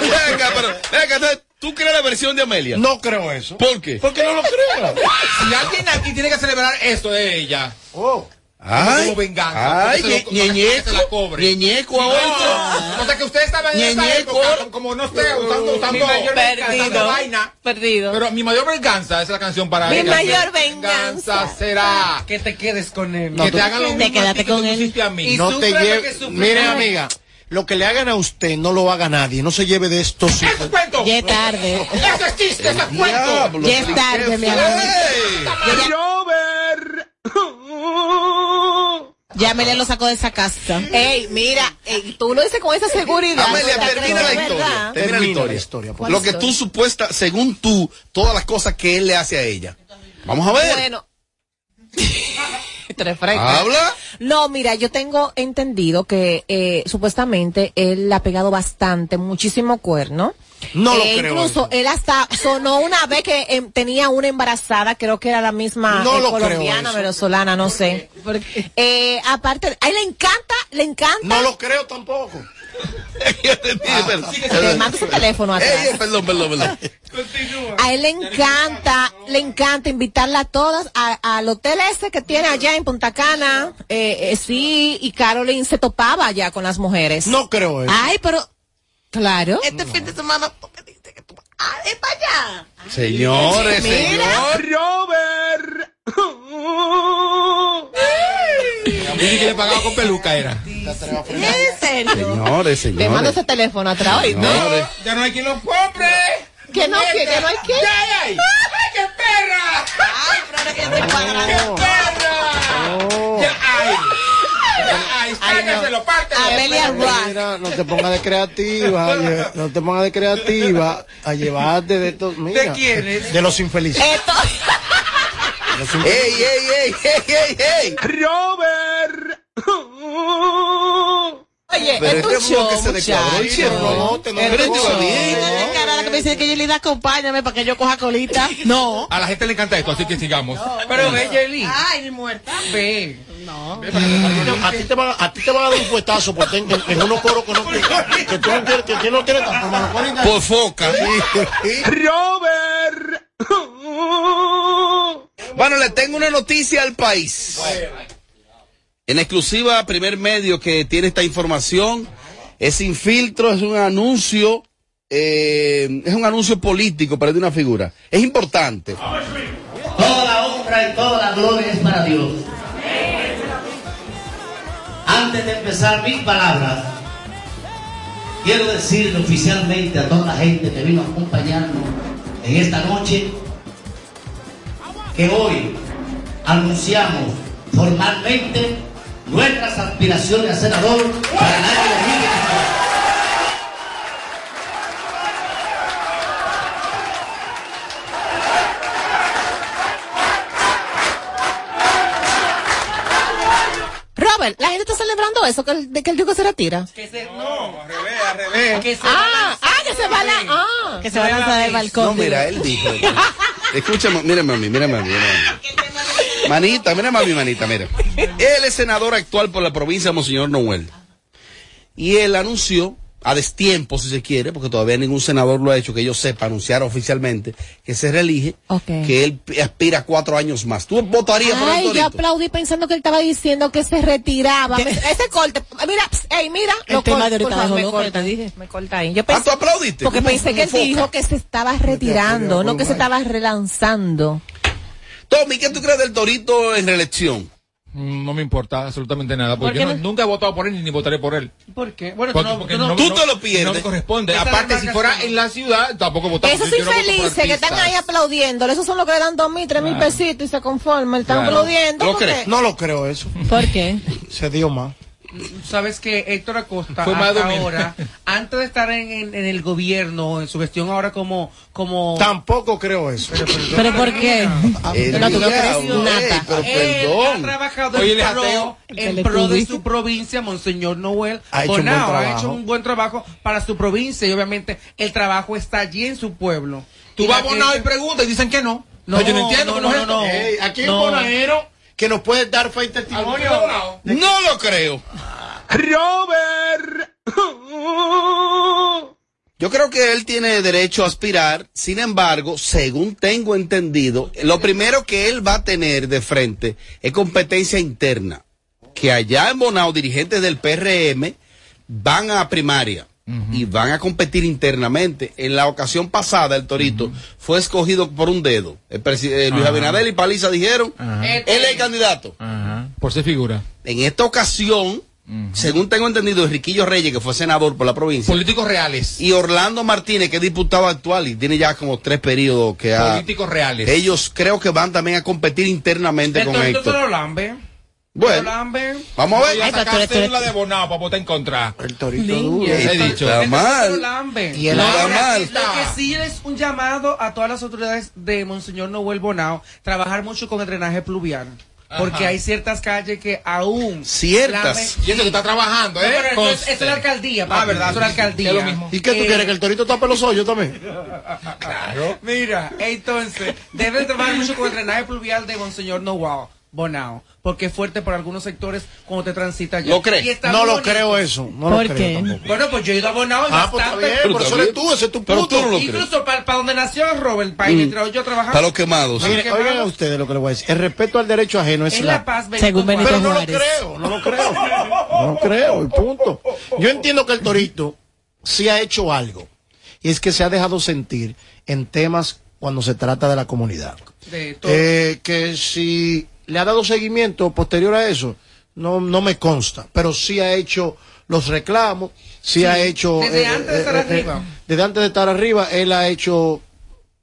Venga, pero, venga, ¿tú crees la versión de Amelia? No creo eso. ¿Por qué? ¿Por qué no lo creo? Si alguien aquí tiene que celebrar esto de ella. Oh. Ay, como venganza. ay, porque se lo- que la cobre. ñeñeco ahora. No, o sea que usted estaba en esa época, como no esté usando, usando, Mi mayor usando venganza. vaina. Perdido. Pero mi mayor venganza es la canción para Mi ella. mayor venganza. será Que te quedes con él. que te hagan lo Te mismo a quédate que con tú él. a mí. Y No te sufre lo lleve. que sufre. Mire, amiga, lo que le hagan a usted no lo haga nadie. No se lleve de estos ¡Eso es cuento! Ya es tarde. ¡Eso es chiste! ¡Eso es cuento! Ya es tarde, mi amor. ¡Ey! Robert. Ya Amelia lo sacó de esa casa. Ey, mira, ey, tú lo dices con esa seguridad. Amelia, ¿verdad? termina la historia. Termina la historia. la historia, por Lo que tú supuesta, según tú, todas las cosas que él le hace a ella. Vamos a ver. Bueno. Habla. No, mira, yo tengo entendido que eh, supuestamente él le ha pegado bastante, muchísimo cuerno No lo Eh, creo Incluso él hasta sonó una vez que em, tenía una embarazada, creo que era la misma No eh, lo creo colombiana, venezolana, no sé. Eh, aparte, a él le encanta, le encanta. No lo creo tampoco. Le mando su teléfono atrás. Ey, perdón, perdón, perdón. A él le encanta, le encanta invitarla a todas a- al hotel ese que tiene allá en Punta Cana. Eh, eh, sí, y Caroline se topaba allá con las mujeres. No creo eso. Ay, pero, claro. Este fin de semana tú me dices que tú vas a ir para allá. Señores, Mira. señor. Robert. Dice que le pagaba con peluca era. ¿En serio? Señores, Le mando señores. ese teléfono atrás, ¿oíste? Señores. Ya no hay quien lo compre. Que no, que, que no hay que. ¡Ya hay! ¡Ay, qué perra! Ay, pero ahora que yo estoy cuadrando. ¡Perra! ¡Ya Amelia Rock. Mira, no te pongas de creativa, no te pongas de creativa a llevarte de estos, mira, ¿De quiénes? de los infelices. Esto. Los ¡Ey, infelices. ey, ey, ey, ey, ey! Robert. Oye, Pero esto es un bloque show, se descuadró, No, te lo bien. Que me dice que Yelida, acompáñame para que yo coja colita. No. A la gente le encanta esto, así que sigamos. Pero ve, Jelly. Ay, muerta. Ve. No. A ti te van a, ti te van a dar un puestazo por ten- en, en unos coros que no que, que tú no quieres, que tú no quieres por mano Por foca. Robert. Bueno, le tengo una noticia al país. En exclusiva, primer medio que tiene esta información es sin filtro, es un anuncio, eh, es un anuncio político para de una figura. Es importante. Toda la honra y toda la gloria es para Dios. Antes de empezar mis palabras, quiero decirle oficialmente a toda la gente que vino a acompañarnos en esta noche que hoy anunciamos formalmente nuestras aspiraciones a senador para el año 2024. Robert, la gente está celebrando eso, que el, de que el Duque se retira. Que se, no, al revés, al revés. Que se Ah, ah, que se va la, ah. Que se va a lanzar del balcón. No, mira, él dijo. Escúchame, mírame a mí, mírame a mí. mírame a mí. Manita, mírame a mi manita, mira. Él es senador actual por la provincia de Monseñor Noel. Y él anunció, a destiempo si se quiere, porque todavía ningún senador lo ha hecho, que yo sepa, anunciar oficialmente que se reelige, que él aspira a cuatro años más. ¿Tú votarías por el Ay, yo Torito? aplaudí pensando que él estaba diciendo que se retiraba. Me- ese corte, mira, pss, ey, mira, El lo tema corta, de favor, me corta, te dije. me corta ahí. Yo Ah, pensé, ¿tú aplaudiste? porque pensé que él foca. dijo que se estaba retirando, no que se estaba relanzando. Tommy, ¿qué tú crees del Torito en reelección? Mm, No me importa absolutamente nada, ¿Por porque yo no- no? nunca he votado por él ni votaré por él. ¿Por qué? Bueno, Porque- tú no, porque no- Tú no- te lo pierdes. No me corresponde. Aparte, si fuera en la ciudad, tampoco votaba. Esos infelices que están ahí aplaudiéndole, esos son los que le dan dos mil, tres mil pesitos y se conforman, están Claro. aplaudiendo. ¿Lo porque- crees? No lo creo eso. ¿Por qué? Se dio más. Sabes que Héctor Acosta Fue más ahora, antes de estar en, en- en el gobierno, en su gestión ahora como como Tampoco creo eso. ¿Pero por qué? El No, tú no crees diablo, nada. ey, pero él ha trabajado Oye, en pro, ateo. en le pro de su provincia, Monseñor Noel Ha hecho un buen Bonao, ha trabajo. hecho un buen trabajo para su provincia y obviamente el trabajo está allí en su pueblo. Tú Y vas a Bonao y preguntas y dicen que no. No, No, yo no entiendo no, no, no, esto. no. Ey, aquí No. bonajero que nos puede dar fe y ¿Alguno de testimonio. No lo creo. Robert. Yo creo que él tiene derecho a aspirar, sin embargo, según tengo entendido, lo primero que él va a tener de frente es competencia interna. Que allá en Bonao, dirigentes del PRM van a primaria y van a competir internamente. En la ocasión pasada, el Torito fue escogido por un dedo. El eh, Luis. Abinader y Paliza dijeron, Ajá. él es el candidato. Ajá. Por ser figura. En esta ocasión, según tengo entendido, Enriquillo Reyes, que fue senador por la provincia, Políticos reales. y Orlando Martínez, que es diputado actual y tiene ya como tres periodos que ha... Políticos reales. Ellos creo que van también a competir internamente El con torito Bueno, vamos a Voy ver. a Ay, pero sacar tú eres- cédula de Bonao para votar en contra. El torito duro. He dicho. Está mal. Y el está mal. Lo que sí es un llamado a todas las autoridades de Monseñor Noel Bonao, trabajar mucho con el drenaje pluvial. porque Ajá. hay ciertas calles que aún... Ciertas. lame- Y eso que está trabajando, ¿eh? No, pero es- es la alcaldía, Ah, papi, verdad. es la alcaldía. es lo mismo. ¿Y qué tú Eh, quieres? ¿Que el torito tape los hoyos también? Mira, entonces, debe trabajar mucho con el drenaje pluvial de Monseñor Noel Bonao, porque es fuerte por algunos sectores cuando te transita allá. ¿Lo crees? Está No lo bonito. creo eso, no lo ¿Por creo qué? tampoco. Bueno, pues yo he ido a Bonao y Ah, pues está bastante. por eso eres tú, ese es tu Pero punto. tú no lo crees. Incluso para, para donde nació Robert Paine, Mm. yo trabajaba. Para los quemados. Para Mire, oigan a ustedes lo que les voy a decir. El respeto al derecho ajeno es la... La Paz, Benito Según Benito Pero no lo creo, no lo creo. No lo creo, y punto. Yo entiendo que el Torito sí ha hecho algo. Y es que se ha dejado sentir en temas cuando se trata de la comunidad. De todo. Eh, que si le ha dado seguimiento posterior a eso, no, no me consta. Pero sí ha hecho los reclamos, sí, Sí, ha hecho... desde antes de estar arriba. desde antes de estar arriba, él ha hecho...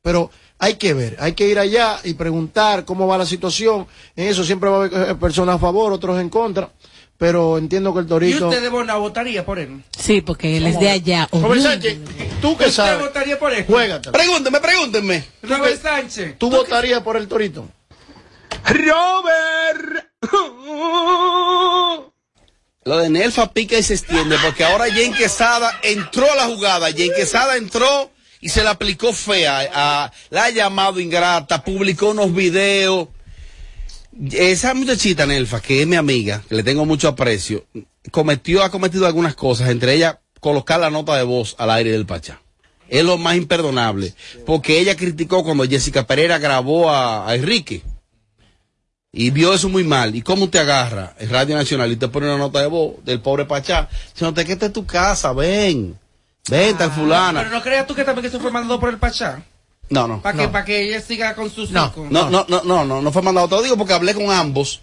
Pero hay que ver, hay que ir allá y preguntar cómo va la situación. En eso siempre va a haber eh, personas a favor, otros en contra. Pero entiendo que el ¿Y Torito... usted de Bonao votaría por él? Sí, porque él es de allá. Robert. Sánchez, tú que ¿Usted sabes, votaría por él? juégate. Pregúntenme, pregúntenme. Robert Sánchez. ¿Tú votarías por el Torito? Robert. Lo de Nelfa pica y se extiende porque ahora Jen Quesada entró a la jugada. Jen Quesada entró y se la aplicó fea. a- la ha llamado ingrata, publicó unos videos. Esa muchachita Nelfa, que es mi amiga, que le tengo mucho aprecio, cometió, ha cometido algunas cosas, entre ellas colocar la nota de voz al aire del Pachá. Es lo más imperdonable, porque ella criticó cuando Jessica Pereira grabó a, a Enrique y vio eso muy mal. ¿Y cómo te agarra el Radio Nacional y te pone una nota de voz del pobre Pachá? Diciéndote que esta es tu casa, ven, ven, tal Pero fulana. no creas tú que también que se fue mandado por el Pachá. No, no. Para que, para que ella siga con sus No, hijos. no, no, no, no, no, no fue mandado. Te lo digo porque hablé con ambos.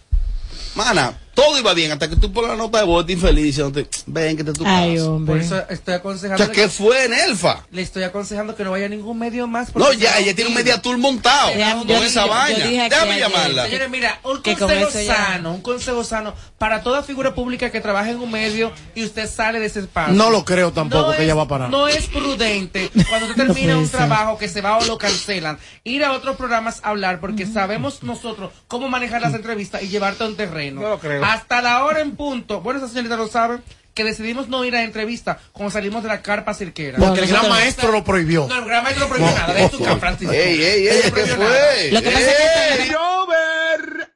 Mana, todo iba bien hasta que tú pones la nota de voz infeliz diciéndote, ven, que te tu Ay, casa. hombre. Por eso estoy O aconsejando. sea, ¿qué fue, Nelfa? Le estoy aconsejando que no vaya a ningún medio más. No, ya, ella tiene un media tour montado Ya, con yo esa yo vaina. dije aquí Déjame llamarla. Señores, mira, un consejo ya- sano, un consejo sano para toda figura pública que trabaje en un medio y usted sale de ese espacio. No lo creo tampoco No que es- ella va a parar. No es prudente cuando usted termina un ser. trabajo que se va o lo cancelan, ir a otros programas a hablar porque sabemos nosotros cómo manejar las entrevistas y llevarte a un terreno. No lo creo. Hasta la hora en punto, bueno, esa señorita lo sabe, que decidimos no ir a entrevista cuando salimos de la carpa cirquera. Porque el gran maestro lo prohibió. No, el gran maestro no prohibió nada, de tu Francisco. Ey, ey, ey. Lo que pasa es que Ey, Robert.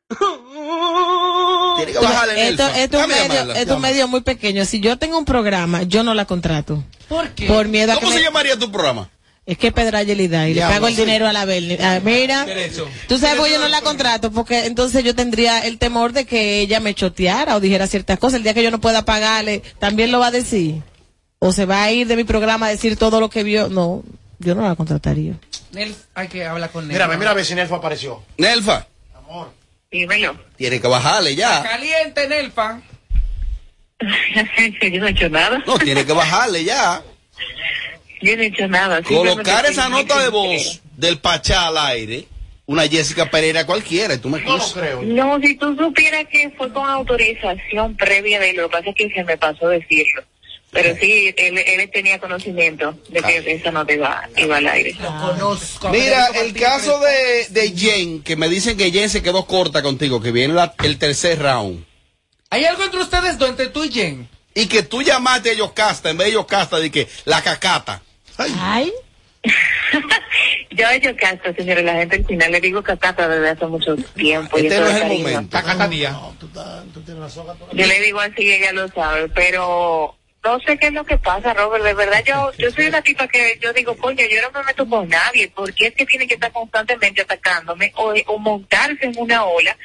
Tiene que bajarle, Esto, esto es un Déjame medio, llamarla. esto es un medio muy pequeño. Si yo tengo un programa, yo no la contrato. ¿Por qué? Por miedo a que ¿Cómo se me- llamaría tu programa? Es que Pedra y da y le pago el sí. dinero a la Berni. Ah, mira, tú sabes por yo no la contrato, porque entonces yo tendría el temor de que ella me choteara o dijera ciertas cosas. El día que yo no pueda pagarle, también lo va a decir. O se va a ir de mi programa a decir todo lo que vio. No, yo no la contrataría. Nel, hay que hablar con Nel. Mira, mira a ver si Nelfa apareció. Nelfa, Dímelo. tiene que bajarle ya. Caliente, Nelfa. yo no he hecho nada. No, tiene que bajarle ya. Yo no he hecho nada. Colocar esa nota de voz del Pachá al aire, una Jessica Pereira cualquiera, y tú me No lo excusas. creo. No, si tú supieras que fue con autorización previa de él, lo que pasa es que se me pasó decirlo. Pero sí, él, él tenía conocimiento de que esa nota iba, iba al aire. Lo conozco. Mira, el caso de, de Jen, que me dicen que Jen se quedó corta contigo, que viene la- el tercer round. ¿Hay algo entre ustedes dos, entre tú y Jen? Y que tú llamaste a Yocasta, en vez de Yocasta, de que la cacata. Ay. Yo he hecho caso, señores, la gente al final le digo cacata desde hace mucho tiempo. Este no es el cariño. momento. Yo le digo así, ella lo sabe, pero no sé qué es lo que pasa, Robert. De verdad, yo yo soy una tipa que yo digo, coño, yo no me meto con nadie, porque es que tiene que estar constantemente atacándome o, o montarse en una ola.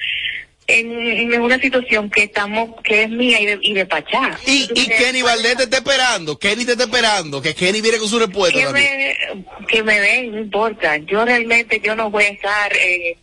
En, en una situación que estamos que es mía y de, y de Pachá. Y, y Kenny Valdés te está esperando, Kenny te está esperando, que Kenny viene con su respuesta que también. me, que me den, no importa. Yo realmente yo no voy a estar, eh,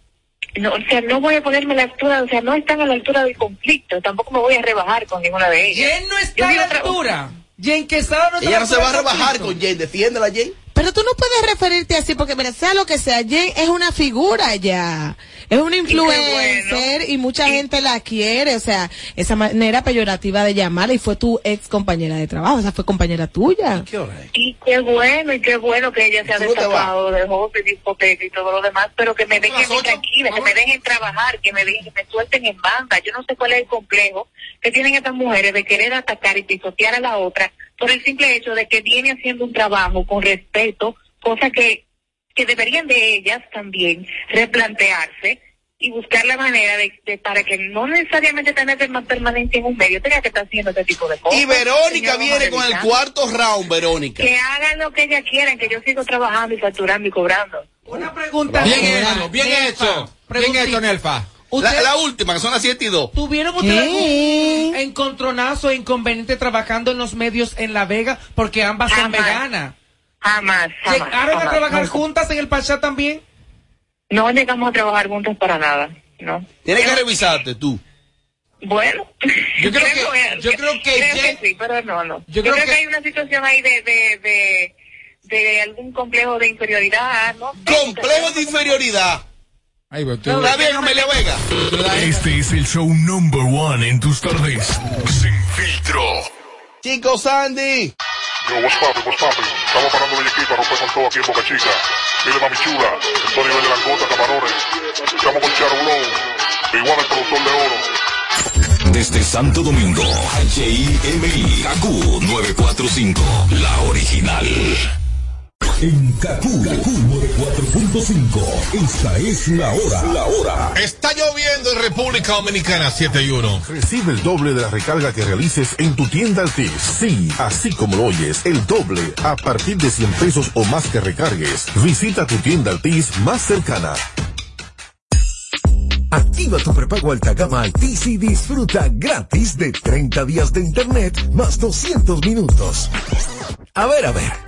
no, o sea, no voy a ponerme a la altura, o sea, no están a la altura del conflicto. Tampoco me voy a rebajar con ninguna de ellas. Jen no está a la altura. Jen Quesada no está Ella no la se va a rebajar conflicto. con Jen, defiéndela Jen. Pero tú no puedes referirte así porque, mira, sea lo que sea, Jen es una figura ya. Es una influencer y, mucha gente la quiere. O sea, esa manera peyorativa de llamarla y fue tu ex compañera de trabajo, o sea, fue compañera tuya. Y qué bueno, y qué bueno que ella se ha destapado de de discoteca y todo lo demás, pero que me dejen tranquila, que me dejen trabajar, que me dejen, que me suelten en banda. Yo no sé cuál es el complejo que tienen estas mujeres de querer atacar y pisotear a la otra por el simple hecho de que viene haciendo un trabajo con respeto, cosa que, que deberían de ellas también replantearse y buscar la manera de, para que no necesariamente tener más permanencia en un medio tenga que estar haciendo este tipo de cosas. Y Verónica viene con el cuarto round, Verónica. Que hagan lo que ellas quieran, que yo sigo trabajando y facturando y cobrando. Una pregunta. Bien hecho, bien hecho. Bien hecho, Nelfa. La, la, última, que son las 7 y 2. ¿Tuvieron ustedes algún encontronazo e inconveniente trabajando en los medios en La Vega? Porque ambas son veganas. Jamás, jamás. ¿Llegaron a trabajar juntas en el Pachá también? No llegamos a trabajar juntas para nada, ¿no? Tienes que revisarte tú. Bueno, yo creo que, yo creo que, creo que sí, pero no, no. Yo, creo, que... hay una situación ahí de, de, de, de algún complejo de inferioridad, ¿no? Complejo de inferioridad. Ahí va, tú. Está bien, Amelia Vega. Este es el show number one en tus tardes. Sin filtro. Chicos, Sandy. Yo, what's poppin', what's poppin'? Estamos parando de equipo, romper con todo aquí en Boca Chica. Dile mami chula, nivel de langota, camarones. Estamos con Charo Blow, igual el productor de oro. Desde Santo Domingo, HIMI, KQ 945, la original. En Kaku, 4.5. Esta es la hora. La hora. Está lloviendo en República Dominicana 7 y 1. Recibe el doble de la recarga que realices en tu tienda Altis. Sí, así como lo oyes, el doble a partir de 100 pesos o más que recargues. Visita tu tienda Altis más cercana. Activa tu prepago alta gama Altis y disfruta gratis de 30 días de internet más 200 minutos. A ver, a ver.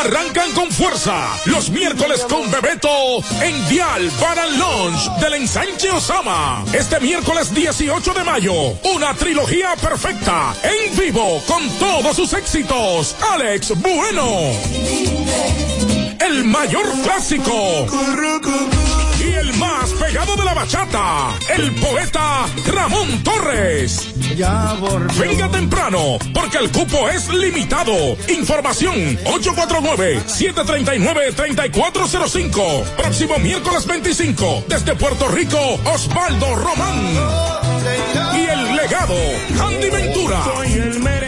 Arrancan con fuerza los miércoles con Bebeto en Dial para el launch del ensanche Osama. Este miércoles 18 de mayo, una trilogía perfecta en vivo con todos sus éxitos. Alex Bueno. El mayor clásico más pegado de la bachata, el poeta Ramón Torres. Ya Venga temprano, porque el cupo es limitado. Información 849-739-3405. Próximo miércoles 25, desde Puerto Rico, Osvaldo Román. Y el legado, Andy Ventura. Invita.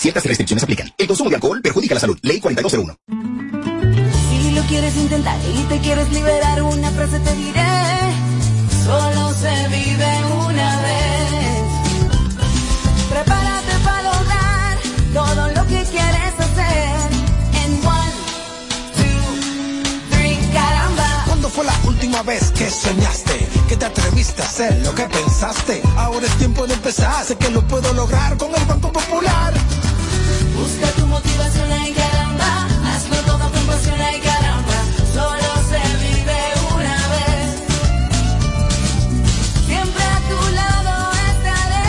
Ciertas restricciones aplican. El consumo de alcohol perjudica la salud. Ley 4201. Si lo quieres intentar y te quieres liberar, una frase te diré. Solo se vive una vez. Prepárate para lograr todo lo que quieres hacer. En one, two, three, caramba. ¿Cuándo fue la última vez que soñaste? Que te atreviste a hacer lo que pensaste. Ahora es tiempo de empezar. Sé que lo puedo lograr con el Banco Popular. Busca tu motivación y caramba, hazlo todo con pasión y caramba, solo se vive una vez. Siempre a tu lado estaré.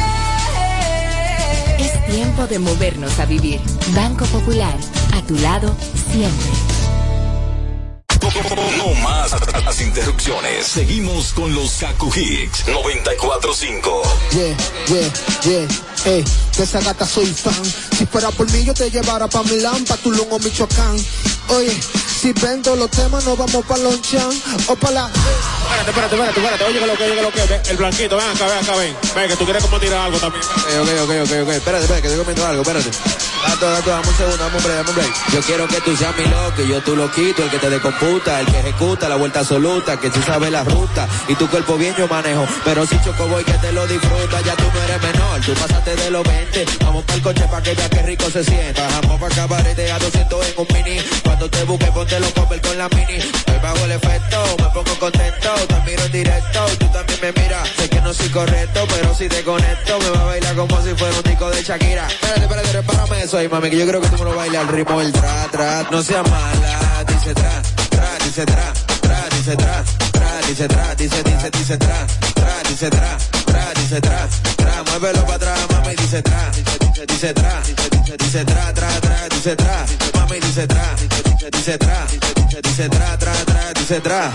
Es tiempo de movernos a vivir. Banco Popular, a tu lado siempre. Las interrupciones. Seguimos con los Kaku Hicks 945. Yeah, yeah, yeah. Ey, de esa gata soy fan. Si fuera por mí, yo te llevara pa' Milán, pa' Tulum o Michoacán. Oye, si vendo los temas, nos vamos pa' Lonchan o pa' la. Espérate, espérate, espérate, espérate. Oye, que lo que, oye, que lo que. Ven, El blanquito, ven acá, ven acá, ven. Ven, que tú quieres como tirar algo también. Ok, ok, ok, ok, ok. Espérate, espérate, que estoy comiendo algo, espérate. Dato, dato, dame un segundo, dame un break, dame un break. Yo quiero que tú seas mi loco, yo tú lo quito, el que te decomputa, el que ejecuta la vuelta absoluta, que tú sabes la ruta, y tu cuerpo bien yo manejo. Pero si choco voy que te lo disfruta, ya tú no eres menor, tú pasaste de los 20. Vamos para el coche pa' que veas que rico se sienta. Bajamos pa' cabarete a 200 en un mini. Cuando te busque, ponte los copper con la mini. Estoy bajo el efecto, me pongo contento, te miro en directo, tú también me miras. Sé que no soy correcto, pero si te conecto, me va a bailar como si fuera un disco de Shakira. Espérate, espérate, repárame eso ahí, mami, que yo creo que tú me lo bailas al ritmo del tra, tra. No seas mala, dice tra, tra, dice tra, tra, dice tra, tra, dice tra, dice, dice, dice tra, tra, dice tra, tra, dice tra, muévelo para atrás, mami, dice tra, dice, tra, dice, tra, tra, tra, dice tra, mami, dice tra, dice, tra, dice tra, tra, tra, dice tra,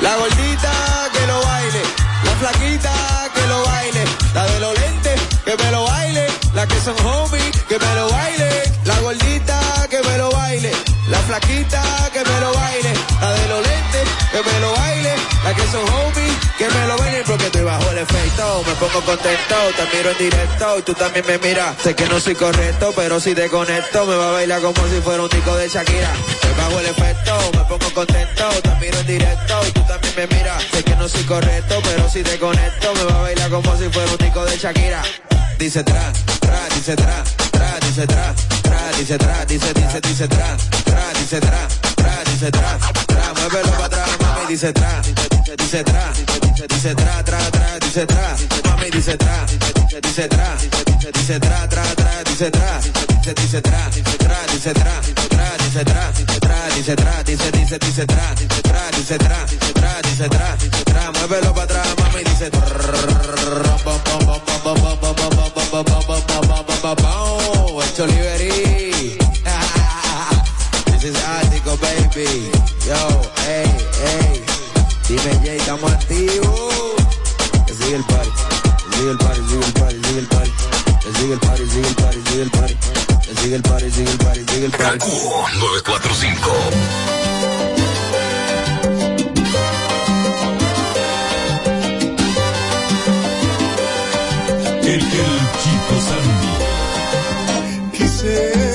la gordita que lo baile, la flaquita que lo baile, la de los lentes que me lo baile, la que son homies que me lo baile, la gordita que me lo baile, la flaquita que me lo baile, me pongo contento, te miro en directo y tú también me miras, sé que no soy correcto, pero si te conecto me va a bailar como si fuera un disco de Shakira, estoy bajo el efecto, me pongo contento, te miro en directo y tú también me miras, sé que no soy correcto, pero si te conecto me va a bailar como si fuera un disco de Shakira. Dice tra, tra, dice tra, tra, dice tra, tra, dice tra, dice, dice, dice tra, tra, dice tra, tra, dice tra, tra, muévelo para atrás, mami, dice tra, dice, dice, tra, dice, tra, tra, tra, dice tra, mami dice tra, dice, dice tra, dice, tra, tra, tra, dice tra, dice, dice tra, dice tra, dice tra, dice tra, dice tra, dice tra, dice, dice, dice tra, dice tra, dice tra, dice tra, dice tra, dice tra, muévelo para atrás, mami dice Hecho This is Attico, baby. Yo, hey, hey. Dime Jay, estamos activos. Sigue el party, sigue el party, sigue el party, sigue el party. Sigue el party, sigue el party, sigue el party. Sigue el party, sigue el party, sigue el party. 945. El, el chico Sandy. Quise